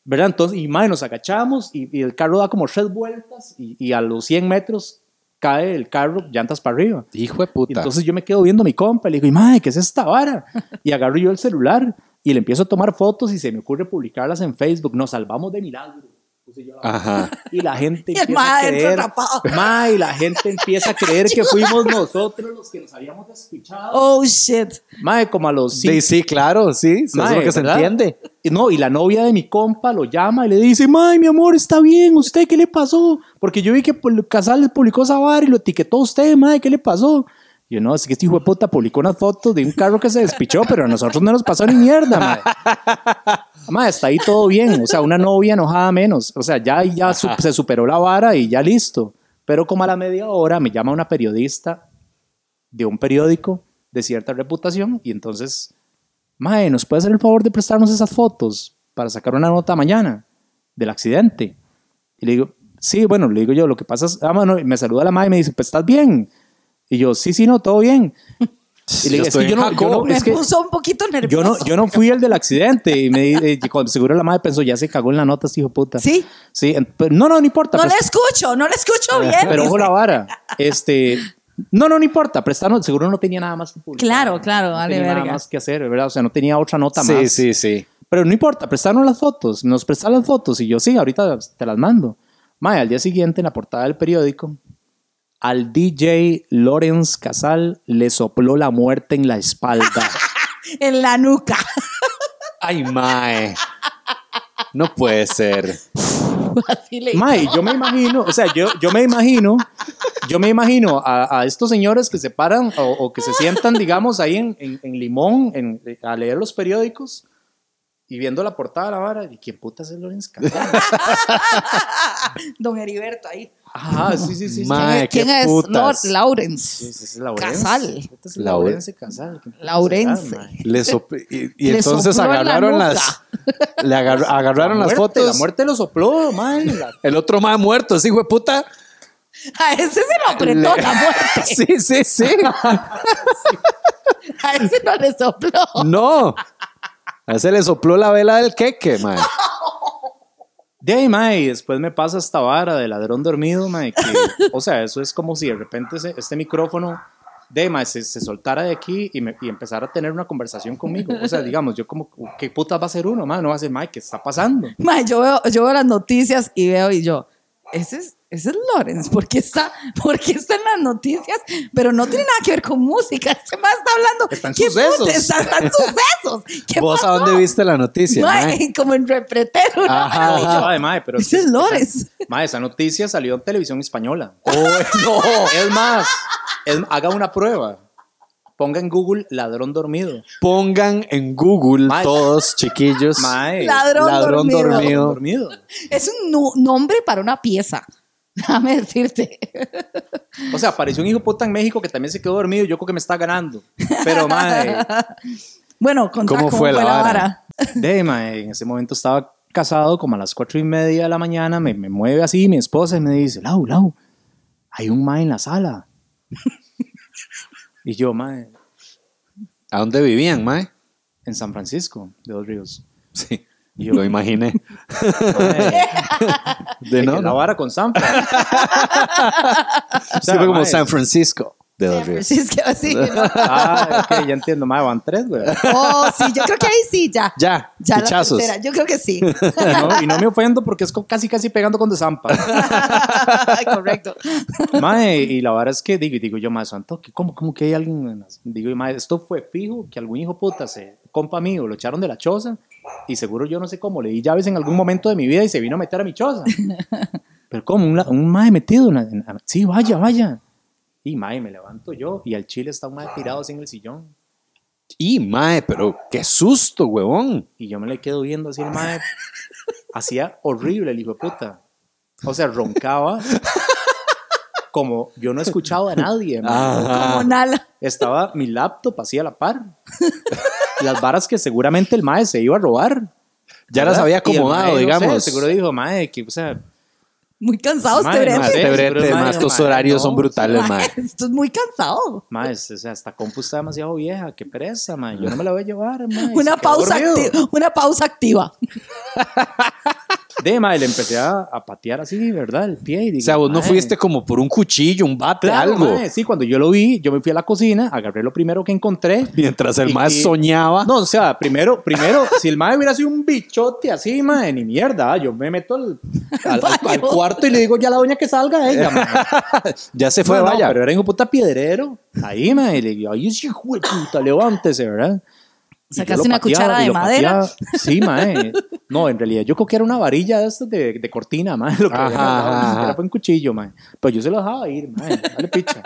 ¿Verdad? Entonces, y mae, nos agachamos y, y el carro da como tres vueltas y, y a los 100 metros cae el carro, llantas para arriba. Hijo de Y puta. entonces yo me quedo viendo a mi compa y le digo, "Y, madre, ¿qué es esta vara? Y agarro yo el celular y le empiezo a tomar fotos y se me ocurre publicarlas en Facebook. Nos salvamos de milagro. Puse yo la vara. Ajá. Y la gente Y empieza a creer. Mae, y la gente empieza a creer que fuimos nosotros los que nos habíamos escuchado. Oh, shit. Mae, como a los cinco. Sí, sí, claro, sí. Eso Mae, es lo que se ¿verdad? entiende. Y No, y la novia de mi compa lo llama y le dice, Mae, mi amor, está bien, ¿usted qué le pasó? Porque yo vi que pu- Casal publicó esa vara y lo etiquetó a usted, Mae, ¿qué le pasó? Y yo, no, es que este hijo de puta publicó unas fotos de un carro que se despichó, pero a nosotros no nos pasó ni mierda, Mae. Mae, está ahí todo bien, o sea, una novia enojada menos, o sea, ya, ya su- se superó la vara y ya listo. Pero como a la media hora me llama una periodista de un periódico de cierta reputación y entonces Mae, ¿nos puede hacer el favor de prestarnos esas fotos para sacar una nota mañana del accidente? Y le digo, sí, bueno, le digo yo, lo que pasa es, ah, mano, me saluda la Mae y me dice, pues estás bien. Y yo, sí, sí, no, todo bien. Y le Yo digo, es que yo no, yo no- Me es que puso un poquito yo nervioso. no, yo no fui el del accidente. Y me di- eh, cuando seguro la Mae pensó, ya se cagó en la nota, este hijo puta. Sí. Sí, en- pero no, no, no importa. No pues- le escucho, no le escucho bien. pero ojo la vara. Este, no, no, no importa. Prestaron, seguro no tenía nada más que publicar. Claro, claro, no vale, nada verga. más que hacer, ¿verdad? O sea, no tenía otra nota Sí, más. sí, sí. Pero no importa, prestaron las fotos, nos prestaron las fotos y yo sí, ahorita te las mando. Mae, al día siguiente en la portada del periódico, al DJ Lorenz Casal le sopló la muerte en la espalda. En la nuca. Ay, mae. No puede ser. Mae, yo me imagino, o sea, yo, yo me imagino, yo me imagino a, a estos señores que se paran o, o que se sientan, digamos, ahí en, en- en Limón en- a leer los periódicos y viendo la portada de la vara, ¿y quién puta es el Lorenz Casal? Don Heriberto ahí. Ajá, sí, sí, sí. sí. Mae, ¿Quién qué es? No. Lawrence. Sí, ese es Laurence. Casal. Este es Laurence Casal. ¿Qué puta Laurence. será, mae? Le sop- y, y Le entonces sopló en la agarraron nuca. las. Le agar- agarraron La las muerte, fotos. La muerte lo sopló, man. La- El otro más muerto, ese hijo de puta. A ese se lo apretó Le- la muerte. Sí, sí, sí. A ese no le sopló. No. A ese le sopló la vela del queque, man. De ahí, mae, y después me pasa esta vara de ladrón dormido, mae, que, o sea, eso es como si de repente este micrófono de mae, se, se soltara de aquí y, me, y empezara a tener una conversación conmigo. O sea, digamos, yo como, ¿qué puta va a ser uno? mae? no va a ser, mae, ¿qué está pasando? Mae, yo veo, yo veo las noticias y veo y yo, ese es, ese es Lorenz, ¿por qué, está, ¿por qué está en las noticias? Pero no tiene nada que ver con música, este más está hablando. Está en ¿Qué sucesos. Está, está en sucesos. ¿Qué ¿Vos a dónde viste la noticia? Mae, mae? como en repretero. ¿no? Ajá, yo, ajá. "Ay, mae, pero Ese es esa- Lorenz. Mae, esa noticia salió en televisión española. no. Es más, es- haga una prueba. Ponga en Google ladrón dormido. Pongan en Google Mae. todos, chiquillos. Mae, Ladrón, Ladrón dormido. dormido. dormido. Es un nombre para una pieza. Déjame decirte. O sea, apareció un hijo puta en México que también se quedó dormido. Yo creo que me está ganando. Pero, mae, Bueno, contá ¿Cómo fue la vara? de, mae, en ese momento estaba casado como a las cuatro y media de la mañana. Me, me mueve así mi esposa y me dice, Lau, Lau, hay un mae en la sala. y yo, mae, ¿A dónde vivían, mae? en San Francisco, de Dos Ríos. Sí, Y yo, lo imaginé. De no, la vara con San Fran. O Sí, fue como San Francisco de los Ríos. Sí, ¿no? Ah, ok, ya entiendo, mae, van tres, güey. Oh, sí, yo creo que ahí sí, ya. Ya, Ya la yo creo que sí. Y no, y no me ofendo porque es casi, casi pegando con de Zampa. Correcto. Mae, y la verdad es que digo, digo yo, mae, santo, ¿qué- ¿cómo, cómo que hay alguien? Digo, mae, esto fue fijo, que algún hijo puta, se, compa mío, lo echaron de la choza y seguro yo no sé cómo, le di llaves en algún momento de mi vida y se vino a meter a mi choza. Pero ¿cómo? Un, un mae metido. en la- en la- sí, vaya, vaya. Y mae, me levanto yo y al chile está un mae tirado así en el sillón. Y, mae, pero qué susto, huevón. Y yo me le quedo viendo así el mae. Hacía horrible el hijo de puta. O sea, roncaba como yo no he escuchado a nadie. mae. Como Nala. Estaba mi laptop así a la par. Las varas que seguramente el mae se iba a robar. Ya las había acomodado, mae, no sé, digamos. seguro dijo, mae, que, o sea, Muy cansado este brete. Este brete, mae, estos mae, horarios son no, brutales, Mae, mae. Esto es muy cansado. mae, o sea, esta compu está demasiado vieja, qué pereza, mae. Yo no me la voy a llevar, mae. Una pausa, acti- una pausa activa. De, mae, le empecé a, a patear así, ¿verdad? El pie. Y digo, O sea, vos no fuiste como por un cuchillo, un bate, Claro, algo. mae, sí, cuando yo lo vi, yo me fui a la cocina, agarré lo primero que encontré. Mientras el y- soñaba. No, o sea, primero, primero, si el mae hubiera sido un bichote así, mae, ni mierda, yo me meto al, cuarto y le digo ya a la doña que salga ella, ya se fue, No, no, vaya. pero era un puta piedrero. Ahí, y le digo, ay, ese hijo de puta, levántese, ¿verdad? Sacaste una pateaba cuchara de madera. pateaba. Sí, mae. No, en realidad yo creo que era una varilla de estas de, de cortina, mae. Lo que Ajá, agarrado, ajá, fue un cuchillo, mae. Pero yo se lo dejaba ir, mae. Dale picha.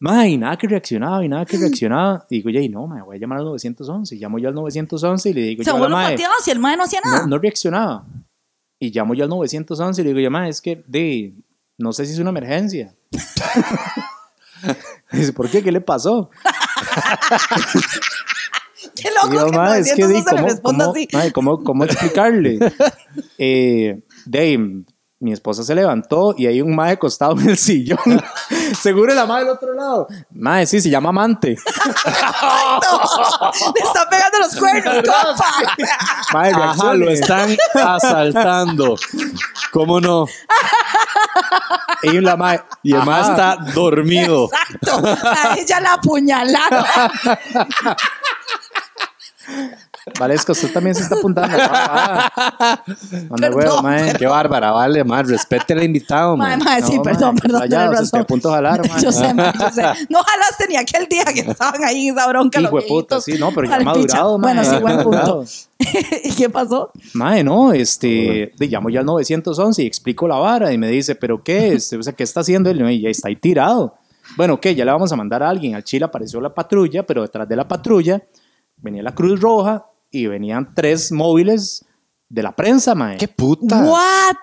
Mae, y nada que reaccionaba, y nada que reaccionaba. Y digo, y no, mae, voy a llamar al 911. Y llamo yo al 911 y le digo, O sea, yo a vos lo pateabas y el mae no hacía nada. no, no reaccionaba. Y llamo yo al 911 y le digo, ya, mae, es que, de, no sé si es una emergencia. Dice, ¿por qué? ¿Qué le pasó? Qué loco yo, que "Mae, es que, di, 911 le ¿cómo, responda cómo- así. mae, ¿cómo, cómo explicarle? eh, de, mi esposa se levantó y hay un mae acostado en el sillón. Seguro la mae del otro lado. Mae, sí, se llama amante. Le está pegando los cuernos, compa. Mae, Ajá, lo están asaltando. ¿Cómo no? Y la mae, Y el mae está dormido. Exacto. A ella la apuñalaron. Valesca, usted también se está apuntando. Ah, huevo, mae. Qué bárbara, vale, mae. Respete al invitado, Mae, mae. mae, sí, No, perdón, perdón, punto jalar, mae. Yo sé, mae, yo sé. No jalaste ni aquel día que estaban ahí en esa bronca. los Hijo de puta, sí, no, pero ya Vale, madurado, mae. Bueno, sí, buen punto. ¿Y qué pasó? Mae, no, este, le llamo yo al 911 y explico la vara y me dice, ¿pero qué? Este, o sea, ¿qué está haciendo? él? Y ya está ahí tirado. Bueno, ¿qué? Ya le vamos a mandar a alguien. Al Chile apareció la patrulla, pero detrás de la patrulla venía la Cruz Roja y venían tres móviles de la prensa, mae. Qué puta. What?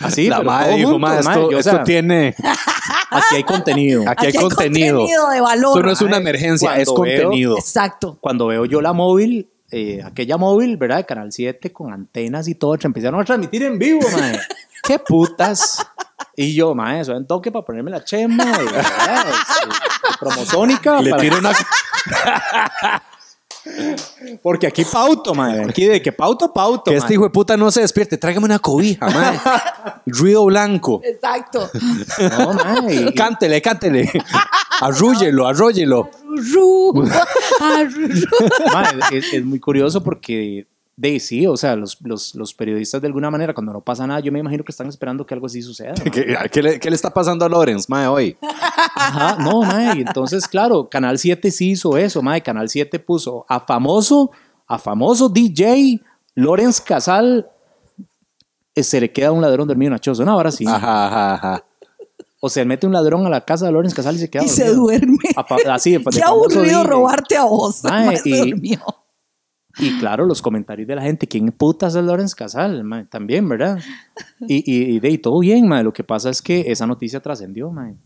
Así, la pero madre dijo, junto, mae, mae. esto, Yo, o esto sea, tiene. Aquí hay contenido. Aquí hay contenido. de valor. Esto no es una emergencia, es veo- contenido. Exacto. Cuando veo yo la móvil, eh, aquella móvil, ¿verdad? De Canal 7 con antenas y todo, empezaron a transmitir en vivo, mae. Qué putas. Y yo, mae, eso es un toque para ponerme la chema, y, ¿verdad? Este, promosónica. Le para- tiro una. Porque aquí pauto, mae. Aquí de que pauto, pauto. Que este hijo de puta no se despierte. Tráigame una cobija, mae. Ruido blanco. Exacto. No, y- Cántele, cántele. Arrúllelo. Arrurú, arrurú. Mae, es, es muy curioso porque, de sí, o sea, los, los, los periodistas de alguna manera, cuando no pasa nada, yo me imagino que están esperando que algo así suceda. ¿Qué, qué le, qué le está pasando a Lorenz, mae, hoy? Ajá, no, mae. Entonces, claro, Canal 7 sí hizo eso, mae. Canal 7 puso a famoso, a famoso DJ Lorenz Casal eh, se le queda un ladrón dormido en la choza. No, ahora sí. Ajá, ajá, ajá. O sea, mete un ladrón a la casa de Lorenz Casal y se queda Y se duerme. Así, de, Qué aburrido DJ. robarte a vos. Mae, Mae, se y-. Y claro, los comentarios de la gente, ¿quién putas es Lorenz Casal? mae? También, ¿verdad? Y, y, y de y todo bien, mae. Lo que pasa es que esa noticia trascendió, mae.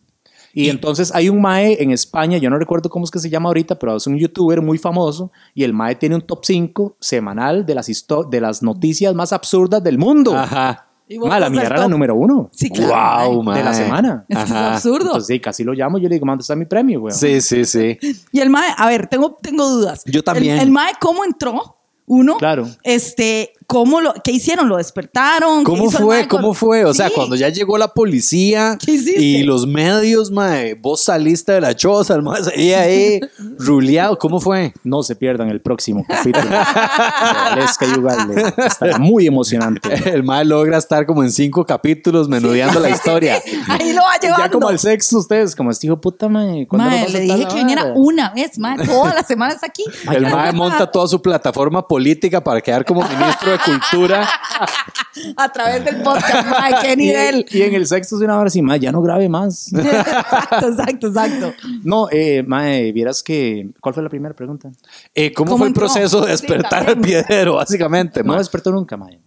Y, entonces hay un mae en España, yo no recuerdo cómo es que se llama ahorita, pero es un youtuber muy famoso y el mae tiene un top 5 semanal de las, de las noticias más absurdas del mundo. Ajá. Y vos Mae, la sos mía el era la número uno. Sí, claro. Wow, de la semana. Es que es Ajá. absurdo. Entonces, sí, casi lo llamo, yo le digo, ¿dónde está mi premio, güey? Sí, sí, sí. Y el mae, a ver, tengo, tengo dudas. Yo también. El, el mae, ¿cómo entró? Uno. Claro. Este, ¿cómo lo, ¿qué hicieron? ¿Lo despertaron? ¿Qué ¿Cómo fue? ¿Cómo fue? O sea, cuando ya llegó la policía y los medios, mae, vos saliste de la choza, el mae seguía ahí, ruleado. ¿Cómo fue? No se pierdan el próximo capítulo. de Valesca y Ugalde. Estará muy emocionante. El mae logra estar como en cinco capítulos menudeando la historia. Ahí lo va llevando. Ya como al sexto ustedes, como este hijo puta, mae. ¿cuándo Mae, le dije la que viniera una vez, mae. Todas las semanas está aquí. El mae monta toda su plataforma política para quedar como ministro de cultura. A través del podcast, mae. ¿Qué Y, nivel? y en el sexto es una hora así, mae, ya no grabe más. exacto, exacto, exacto. No, eh, mae, vieras que. ¿Cuál fue la primera pregunta? Eh, ¿Cómo, ¿Cómo fue el proceso de Sí, despertar al también. piedrero, básicamente? No despertó nunca, mae.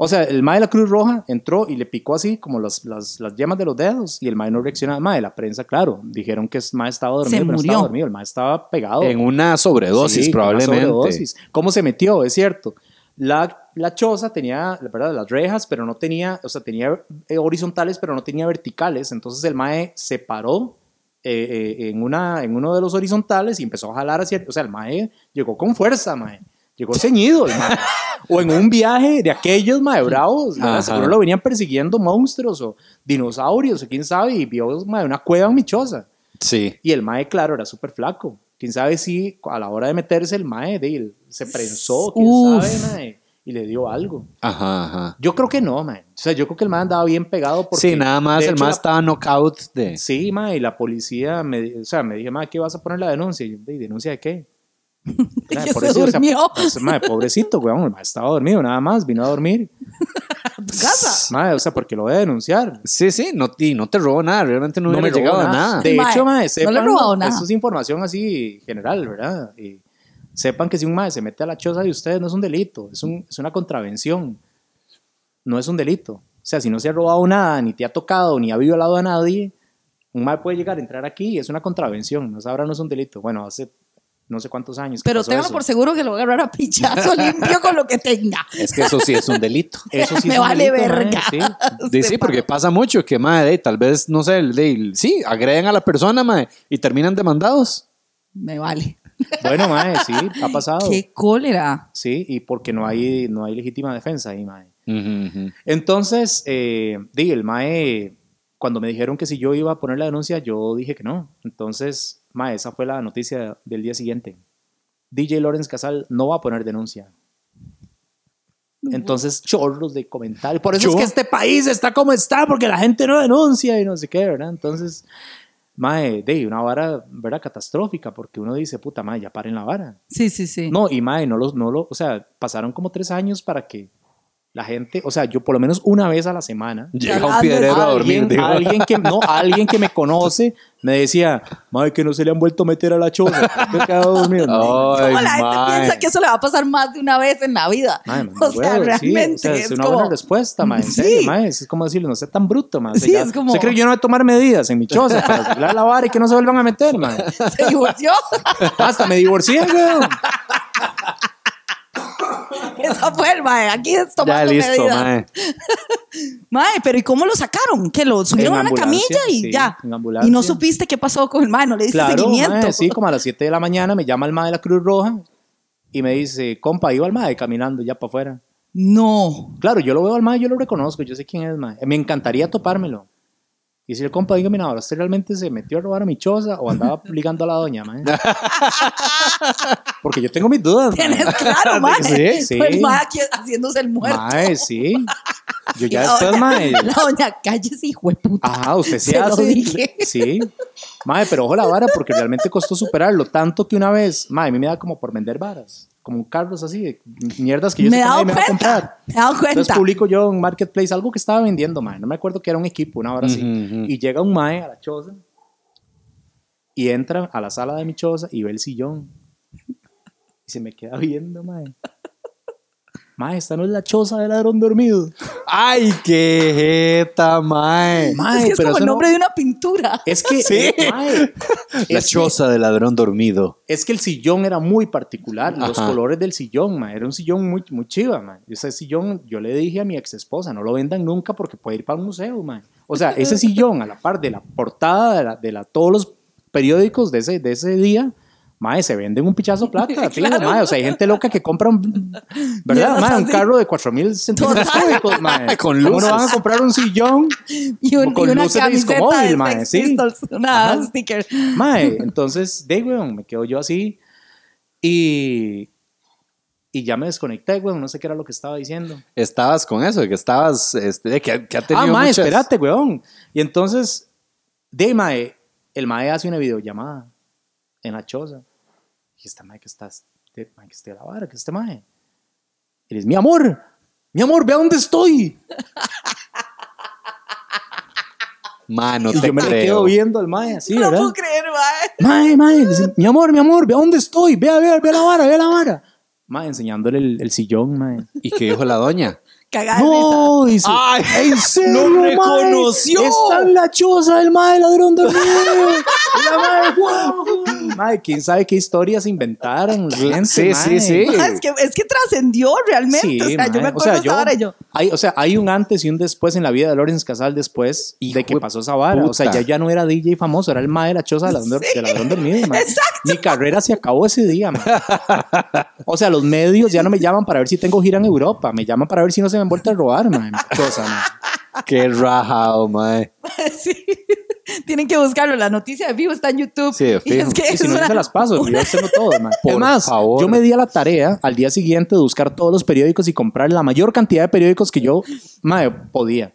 O sea, el mae de la Cruz Roja entró y le picó así como las, las, las yemas de los dedos y el mae no reaccionaba. Mae, la prensa, claro, dijeron que el mae estaba dormido, Se pero no murió. estaba dormido. El mae estaba pegado. En una sobredosis, Sí, con una probablemente. sobredosis. ¿Cómo se metió? Es cierto. La, la choza tenía, la verdad, las rejas, pero no tenía, o sea, tenía eh, horizontales, pero no tenía verticales. Entonces el mae se paró eh, eh, en, una, en uno de los horizontales y empezó a jalar hacia, o sea, el mae llegó con fuerza, mae. Llegó ceñido, el mae. O en un viaje de aquellos, mae, bravos. Seguro lo venían persiguiendo monstruos o dinosaurios o quién sabe, y vio, mae, una cueva en mi choza. Sí. Y el mae, claro, era súper flaco. Quién sabe si a la hora de meterse el mae de él se prensó, quién Uf. sabe, mae, y le dio algo. Ajá, ajá. Yo creo que no, mae. O sea, yo creo que el mae andaba bien pegado porque... Sí, nada más, de el hecho, mae la- estaba knockout de... Sí, mae, y la policía me, di- o sea, me dije, mae, ¿qué vas a poner la denuncia? Y yo, "¿De ¿denuncia de qué? Mae, que se pobrecito, o sea, durmió. pues, mae, pobrecito, weón, estaba dormido, nada más, vino a dormir. A tu casa. Mae, o sea, porque lo voy a denunciar. Sí, sí, no, y no te robó nada, realmente no, No me llegado a nada. De Mae, hecho, mae, no le he sepan, robado nada. Esto es información así general, ¿verdad? Y sepan que si un mae se mete a la choza de ustedes no es un delito, es, un, es una contravención. No es un delito. O sea, si no se ha robado nada, ni te ha tocado, ni ha violado a nadie, un mae puede llegar a entrar aquí y es una contravención. No ahora no es un delito. Bueno, hace no sé cuántos años. Pero eso. por seguro que lo voy a agarrar a pichazo limpio con lo que tenga. Es que eso sí es un delito. Eso sí Me es un vale delito, mae, verga. sí. Sí, sí, porque pasa mucho que, madre, tal vez, no sé, de- sí, agreden a la persona, madre, y terminan demandados. Me vale. Bueno, mae, sí, ha pasado. Qué cólera. Sí, y porque no hay, no hay legítima defensa ahí, mae. Ujú. Entonces, eh, di, el mae, cuando me dijeron que si yo iba a poner la denuncia, yo dije que no. Entonces, mae, esa fue la noticia del día siguiente. DJ Lawrence Casal no va a poner denuncia. Entonces, chorros de comentarios. Por eso Yo- es que este país está como está, porque la gente no denuncia y no sé qué, ¿verdad? Entonces, mae, de una vara, ¿verdad? Catastrófica, porque uno dice, puta, mae, ya paren la vara. Sí, sí, sí. No, y mae, no los, no lo, o sea, pasaron como tres años para que la gente, o sea, yo por lo menos una vez a la semana, Llega un piedrero a dormir. alguien, que, no, alguien que me conoce me decía, mae, que no se le han vuelto a meter a la choza. Yo he quedado dormido. Ay, ¿Cómo la gente piensa que eso le va a pasar más de una vez en la vida? O sea, huevo, sí, realmente o sea, es, es una como... buena respuesta, mae, en Sí. serio, mae, es como decirle, no sea tan bruto, mae. O sea, Sí, ya- es como- ¿Usted cree que yo no voy a tomar medidas en mi choza para arreglar la vara y que no se vuelvan a meter, mae? Se divorció. Hasta me divorcié, weón. Esa fue el mae. Aquí es Ya tomando listo, medidas. mae. Mae, pero ¿y cómo lo sacaron? ¿Que lo subieron En a una ambulancia, camilla y sí, ya? Y no supiste qué pasó con el mae, no le diste Claro, seguimiento. mae, sí, como a las 7 de la mañana me llama el mae de la Cruz Roja y me dice, compa, iba el mae caminando ya para afuera. No. Claro, yo lo veo al mae, yo lo reconozco, yo sé quién es mae. Me encantaría topármelo. Y si el compa, dígame, ahora, ¿usted realmente se metió a robar a mi choza o andaba ligando a la doña, mae? Porque yo tengo mis dudas, mae. Tienes claro, mae. Sí, sí. Pues mae aquí haciéndose el muerto. Mae, sí. Yo ya la después, doña- mae. La doña, cállese, hijo de puta. Ajá, usted Se lo hace. dije. Sí. Mae, pero ojo la vara porque realmente costó superarlo. Tanto que una vez, mae, a mí me da como por vender varas. Como carros así, de mierdas que yo me he sé que dado nadie me va a cuenta. comprar. Me he dado Entonces cuenta. publico yo en Marketplace algo que estaba vendiendo, mae. No me acuerdo que era un equipo, una hora así. Y llega un mae a la choza y entra a la sala de mi choza y ve el sillón. Y se me queda viendo, mae. Mae, esta no es la choza del ladrón dormido. ¡Ay, qué jeta, mae! Mae, es que es pero como el no- nombre de una pintura. Es que, Sí. mae, La es que- choza del ladrón dormido. Es que el sillón era muy particular, los Ajá. colores del sillón, ma, era un sillón muy, muy chiva, ma. Ese sillón, yo le dije a mi ex esposa, no lo vendan nunca porque puede ir para un museo, ma. O sea, ese sillón a la par de la portada de, la, de la- todos los periódicos de ese, de ese día, ma, se venden un pichazo de plata, fijo, Claro. O sea, hay gente loca que compra un, ¿verdad, Mierdas ma? Un carro de 4000 centímetros cúbicos, ma. Con ¿Cómo luces. no van a comprar un sillón? Y, un- con y una luces de discomóvil, mae, sí. Pistols, una Ajá. sticker. Mae, entonces, de weón, me quedo yo así y, y ya me desconecté, weón, no sé qué era lo que estaba diciendo. Estabas con eso, de que estabas, este, de que, que ha tenido Ah, mae, muchas- espérate, weón. Y entonces, de mae, el mae hace una videollamada en la choza. Y esta mae que estás, de, mae, que esté la vara, que este mae. Dice, mi amor, mi amor, ve a dónde estoy. Mae, no y te yo me creo. quedo viendo al mae así, no lo ¿verdad? puedo creer, mae. Mae, mae, dice, mi amor, mi amor, ve a dónde estoy, ve a ver, ve a la vara, ve a la vara. Mae, enseñándole el, el sillón, mae. ¿Y qué dijo la doña? Cagada. No, dice, ¡Ay! ¿en serio, ¡Lo mae? reconoció! Está en la choza del mae ladrón dormido. La mae, "Wow". Mae, quién sabe qué historias inventaron gente, Sí, sí, sí. Mae, es que, es que trascendió realmente. Sí, o sea, yo me O acuerdo sea, de esa yo- vara y yo. Hay, o sea, hay un antes y un después en la vida de Lorenz Casal después Hijo de que de pasó esa vara. O sea, ya, ya no era DJ famoso, era el mae de la choza del ladrón, del ladrón dormido. mae. Exacto. Mi carrera se acabó ese día. O sea, los medios ya no me llaman para ver si tengo gira en Europa, me llaman para ver si no se me han vuelto a robar, mae, mae. ¡Qué rajado, mae! Sí. Tienen que buscarlo. La noticia de vivo está en YouTube. Sí, de Y fijo. es que Y si es no, yo una- se las paso, yo tengo todo, mae. Por es más, favor. yo me di a la tarea al día siguiente de buscar todos los periódicos y comprar la mayor cantidad de periódicos que yo mae, podía.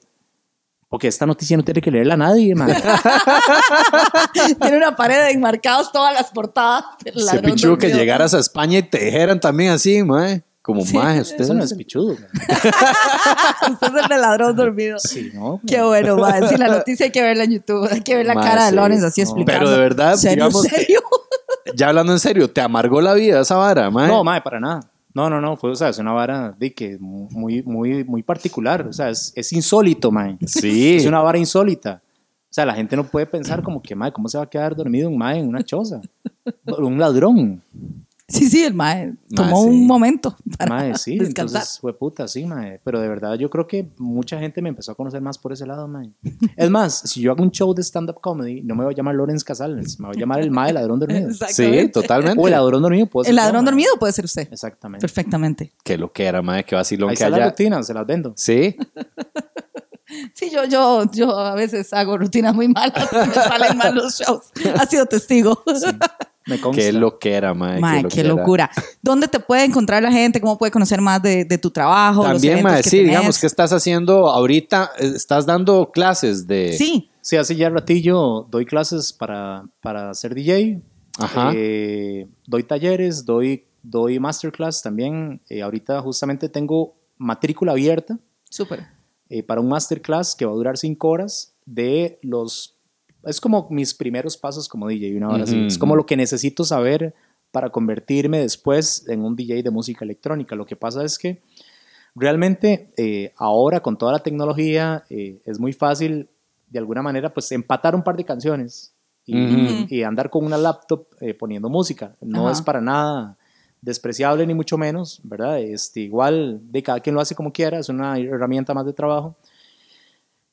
Porque esta noticia no tiene que leerla nadie, mae. Tiene una pared de enmarcados todas las portadas. Se pichudo que llegaras a España y te dijeran también así, mae. Como, mae, usted Eso no es pichudo. Usted es el del ladrón dormido. Sí, ¿no? Qué bueno, mae. Sí, la noticia hay que verla en YouTube. Hay que ver la cara de sí. Lorenz así No. explicando. Pero de verdad, ¿Serio, digamos- serio? Ya hablando en serio, ¿te amargó la vida esa vara, mae? No, mae, para nada. No, no, no, fue, o sea, es una vara de que muy, muy, muy particular. O sea, es, es insólito, mae. Sí. Es una vara insólita. O sea, la gente no puede pensar como que, mae, ¿cómo se va a quedar dormido un mae en una choza? Un ladrón. Sí, sí, el mae tomó Mae, sí. un momento para Mae, sí, descansar. entonces fue puta, sí, mae. Pero de verdad yo creo que mucha gente me empezó a conocer más por ese lado, mae. Es más, si yo hago un show de stand-up comedy, no me voy a llamar Lorenz Casals, me voy a llamar el mae ladrón dormido. Sí, Exactamente. totalmente. O el ladrón dormido, puede ser El yo, ladrón mae. dormido puede ser usted. Exactamente. Perfectamente. Qué lo que era, mae, qué vacilón Ahí que haya. rutina, se las vendo. Sí. Sí, yo, yo, yo a veces hago rutinas muy malas me salen mal los shows. Ha sido testigo. Me consta. Qué lo que era, mae. Mae, lo qué locura. ¿Dónde te puede encontrar la gente? ¿Cómo puede conocer más de, de tu trabajo? los También, mae, que sí, tenés? digamos, ¿qué estás haciendo ahorita? Eh, ¿Estás dando clases de...? Sí, Sí, hace ya ratillo doy clases para, para ser DJ. Ajá. Eh, doy talleres, doy, doy masterclass también. Eh, ahorita justamente tengo matrícula abierta súper. eh, para un masterclass que va a durar cinco horas de los... Es como mis primeros pasos como DJ, una hora así. Es como lo que necesito saber para convertirme después en un DJ de música electrónica. Lo que pasa es que realmente eh, ahora con toda la tecnología eh, es muy fácil de alguna manera pues empatar un par de canciones y, andar con una laptop eh, poniendo música. No Ajá. es para nada despreciable ni mucho menos, ¿verdad? Este, igual de cada quien lo hace como quiera, es una herramienta más de trabajo.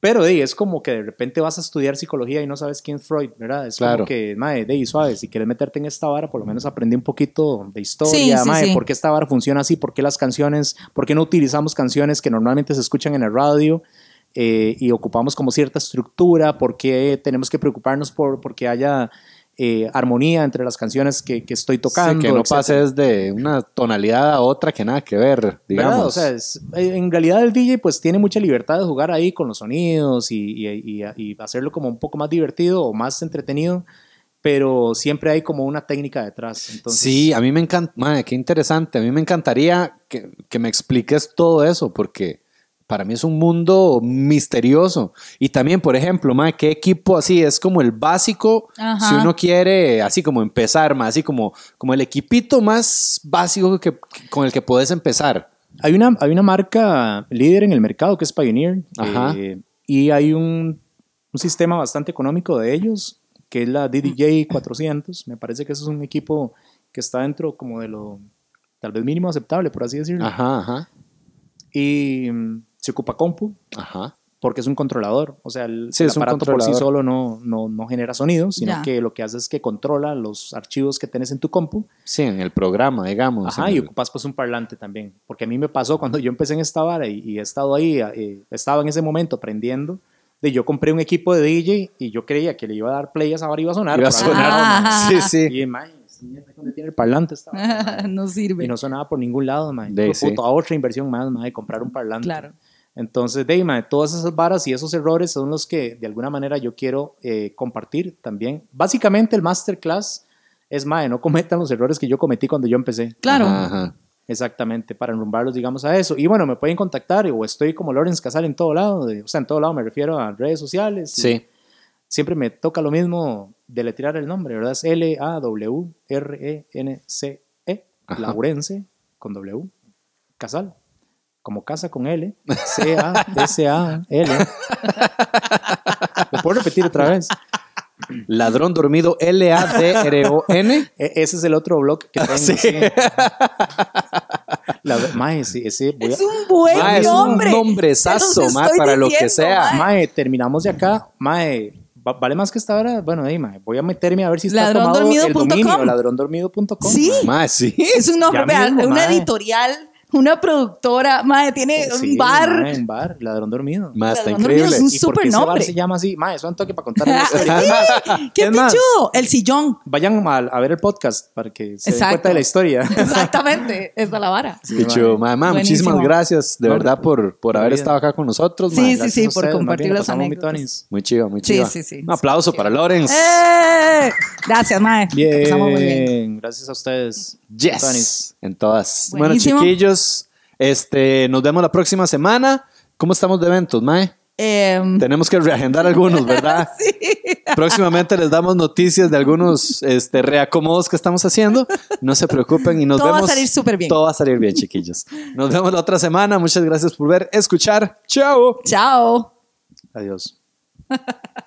Pero de, es como que de repente vas a estudiar psicología y no sabes quién es Freud, ¿verdad? Es Claro. como que, madre, de suave, si quieres meterte en esta vara, por lo menos aprende un poquito de historia, Sí, sí. por qué esta vara funciona así, por qué las canciones, por qué no utilizamos canciones que normalmente se escuchan en el radio, eh, y ocupamos como cierta estructura, por qué tenemos que preocuparnos por, por que haya eh, armonía entre las canciones que, que estoy tocando. Sí, que no etcétera. pases de una tonalidad a otra que nada que ver, ¿Verdad? digamos. O sea, es- eh, en realidad el DJ pues tiene mucha libertad de jugar ahí con los sonidos y, y- y- y hacerlo como un poco más divertido o más entretenido, pero siempre hay como una técnica detrás. Entonces, sí, a mí me encanta, madre, qué interesante. A mí me encantaría que, que me expliques todo eso, porque para mí es un mundo misterioso. Y también, por ejemplo, madre, qué equipo así es como el básico, Ajá. si uno quiere así como empezar, más así como, como el equipito más básico que, que- con el que puedes empezar. Hay una, hay una marca líder en el mercado que es Pioneer Ajá. eh, y hay un, un sistema bastante económico de ellos que es la DDJ 400. Me parece que eso es un equipo que está dentro como de lo tal vez mínimo aceptable, por así decirlo. Ajá, ajá, Y se ocupa compu ajá. porque es un controlador. O sea, el, Sí, el aparato por sí solo no, no, no genera sonido, sino Ya. que lo que hace es que controla los archivos que tenés en tu compu. Sí, en el programa, digamos. Ajá, y el- ocupas pues un parlante también. Porque a mí me pasó cuando yo empecé en esta vara y, y he estado ahí, eh, estaba en ese momento aprendiendo. De yo compré un equipo de DJ y yo creía que le iba a dar play a esa vara y iba a sonar. Iba a sonar. no, man. Sí, sí. Y man, ¿dónde tiene el parlante? esta vara, man? no sirve. Y no sonaba por ningún lado, man. De, sí. puta, otra inversión más, man, de comprar un parlante. Claro. Entonces, mae, todas esas varas y esos errores son los que de alguna manera yo quiero eh, compartir también. Básicamente el masterclass es, mae, no cometan los errores que yo cometí cuando yo empecé. Claro. Ajá, ajá. Exactamente, para enrumbarlos, digamos, a eso. Y bueno, me pueden contactar o estoy como Lawrence Casal en todo lado. de- o sea, en todo lado me refiero a redes sociales. Sí. Siempre me toca lo mismo deletrear el nombre, ¿verdad? Es L-A-W-R-E-N-C-E, Ajá. Laurense, con W, Casal, como casa con L, C-A-S-A-L. ¿Lo puedo repetir otra vez? Ladrón dormido, L-A-D-R-O-N. E- ese es el otro blog que tengo. Sí. sí. La, mae, sí, ese voy a- Es un buen Ma, es un nombre. nombrezazo, Se los ma, estoy para lo que diciendo, sea. ma. Mae, terminamos de acá. Mae, va- vale más que esta hora. Bueno, ahí, mae, voy a meterme a ver si está tomado el Ladrondormido.com. dominio, ladrondormido.com. Sí. Ma, sí. Es un nombre, Ya vean, mismo, una mae. editorial, una productora, madre, tiene Sí, un bar. mae, un bar, ladrón dormido. Ma, está Ladrón dormido increíble. es un ¿Y por qué ese bar se llama así? Mae, eso es un toque para contar una historia. Sí, ¡Qué pichudo! El sillón. Vayan a, a ver el podcast para que se den Exacto. cuenta de la historia. Exactamente. Es la vara. Sí, Pichu, mae. ma, ma, Buenísimo. muchísimas gracias de No, verdad por, por haber estado acá con nosotros. Sí, sí, sí, por compartir las anécdotas. Muy chido, muy Sí, chido. sí, sí. Un aplauso para Lorenz. ¡Eh! Gracias, Mae. Bien, Pasamos muy bien. gracias a ustedes. Yes. En todas. Buenísimo. Bueno, chiquillos, este, nos vemos la próxima semana. ¿Cómo estamos de eventos, Mae? Em, Tenemos que reagendar algunos, ¿verdad? sí. Próximamente les damos noticias de algunos este, reacomodos que estamos haciendo. No se preocupen y nos Todo va a vemos. salir súper bien. Todo va a salir bien, chiquillos. Nos vemos la otra semana. Muchas gracias por ver, escuchar. Chao. Chao. Adiós.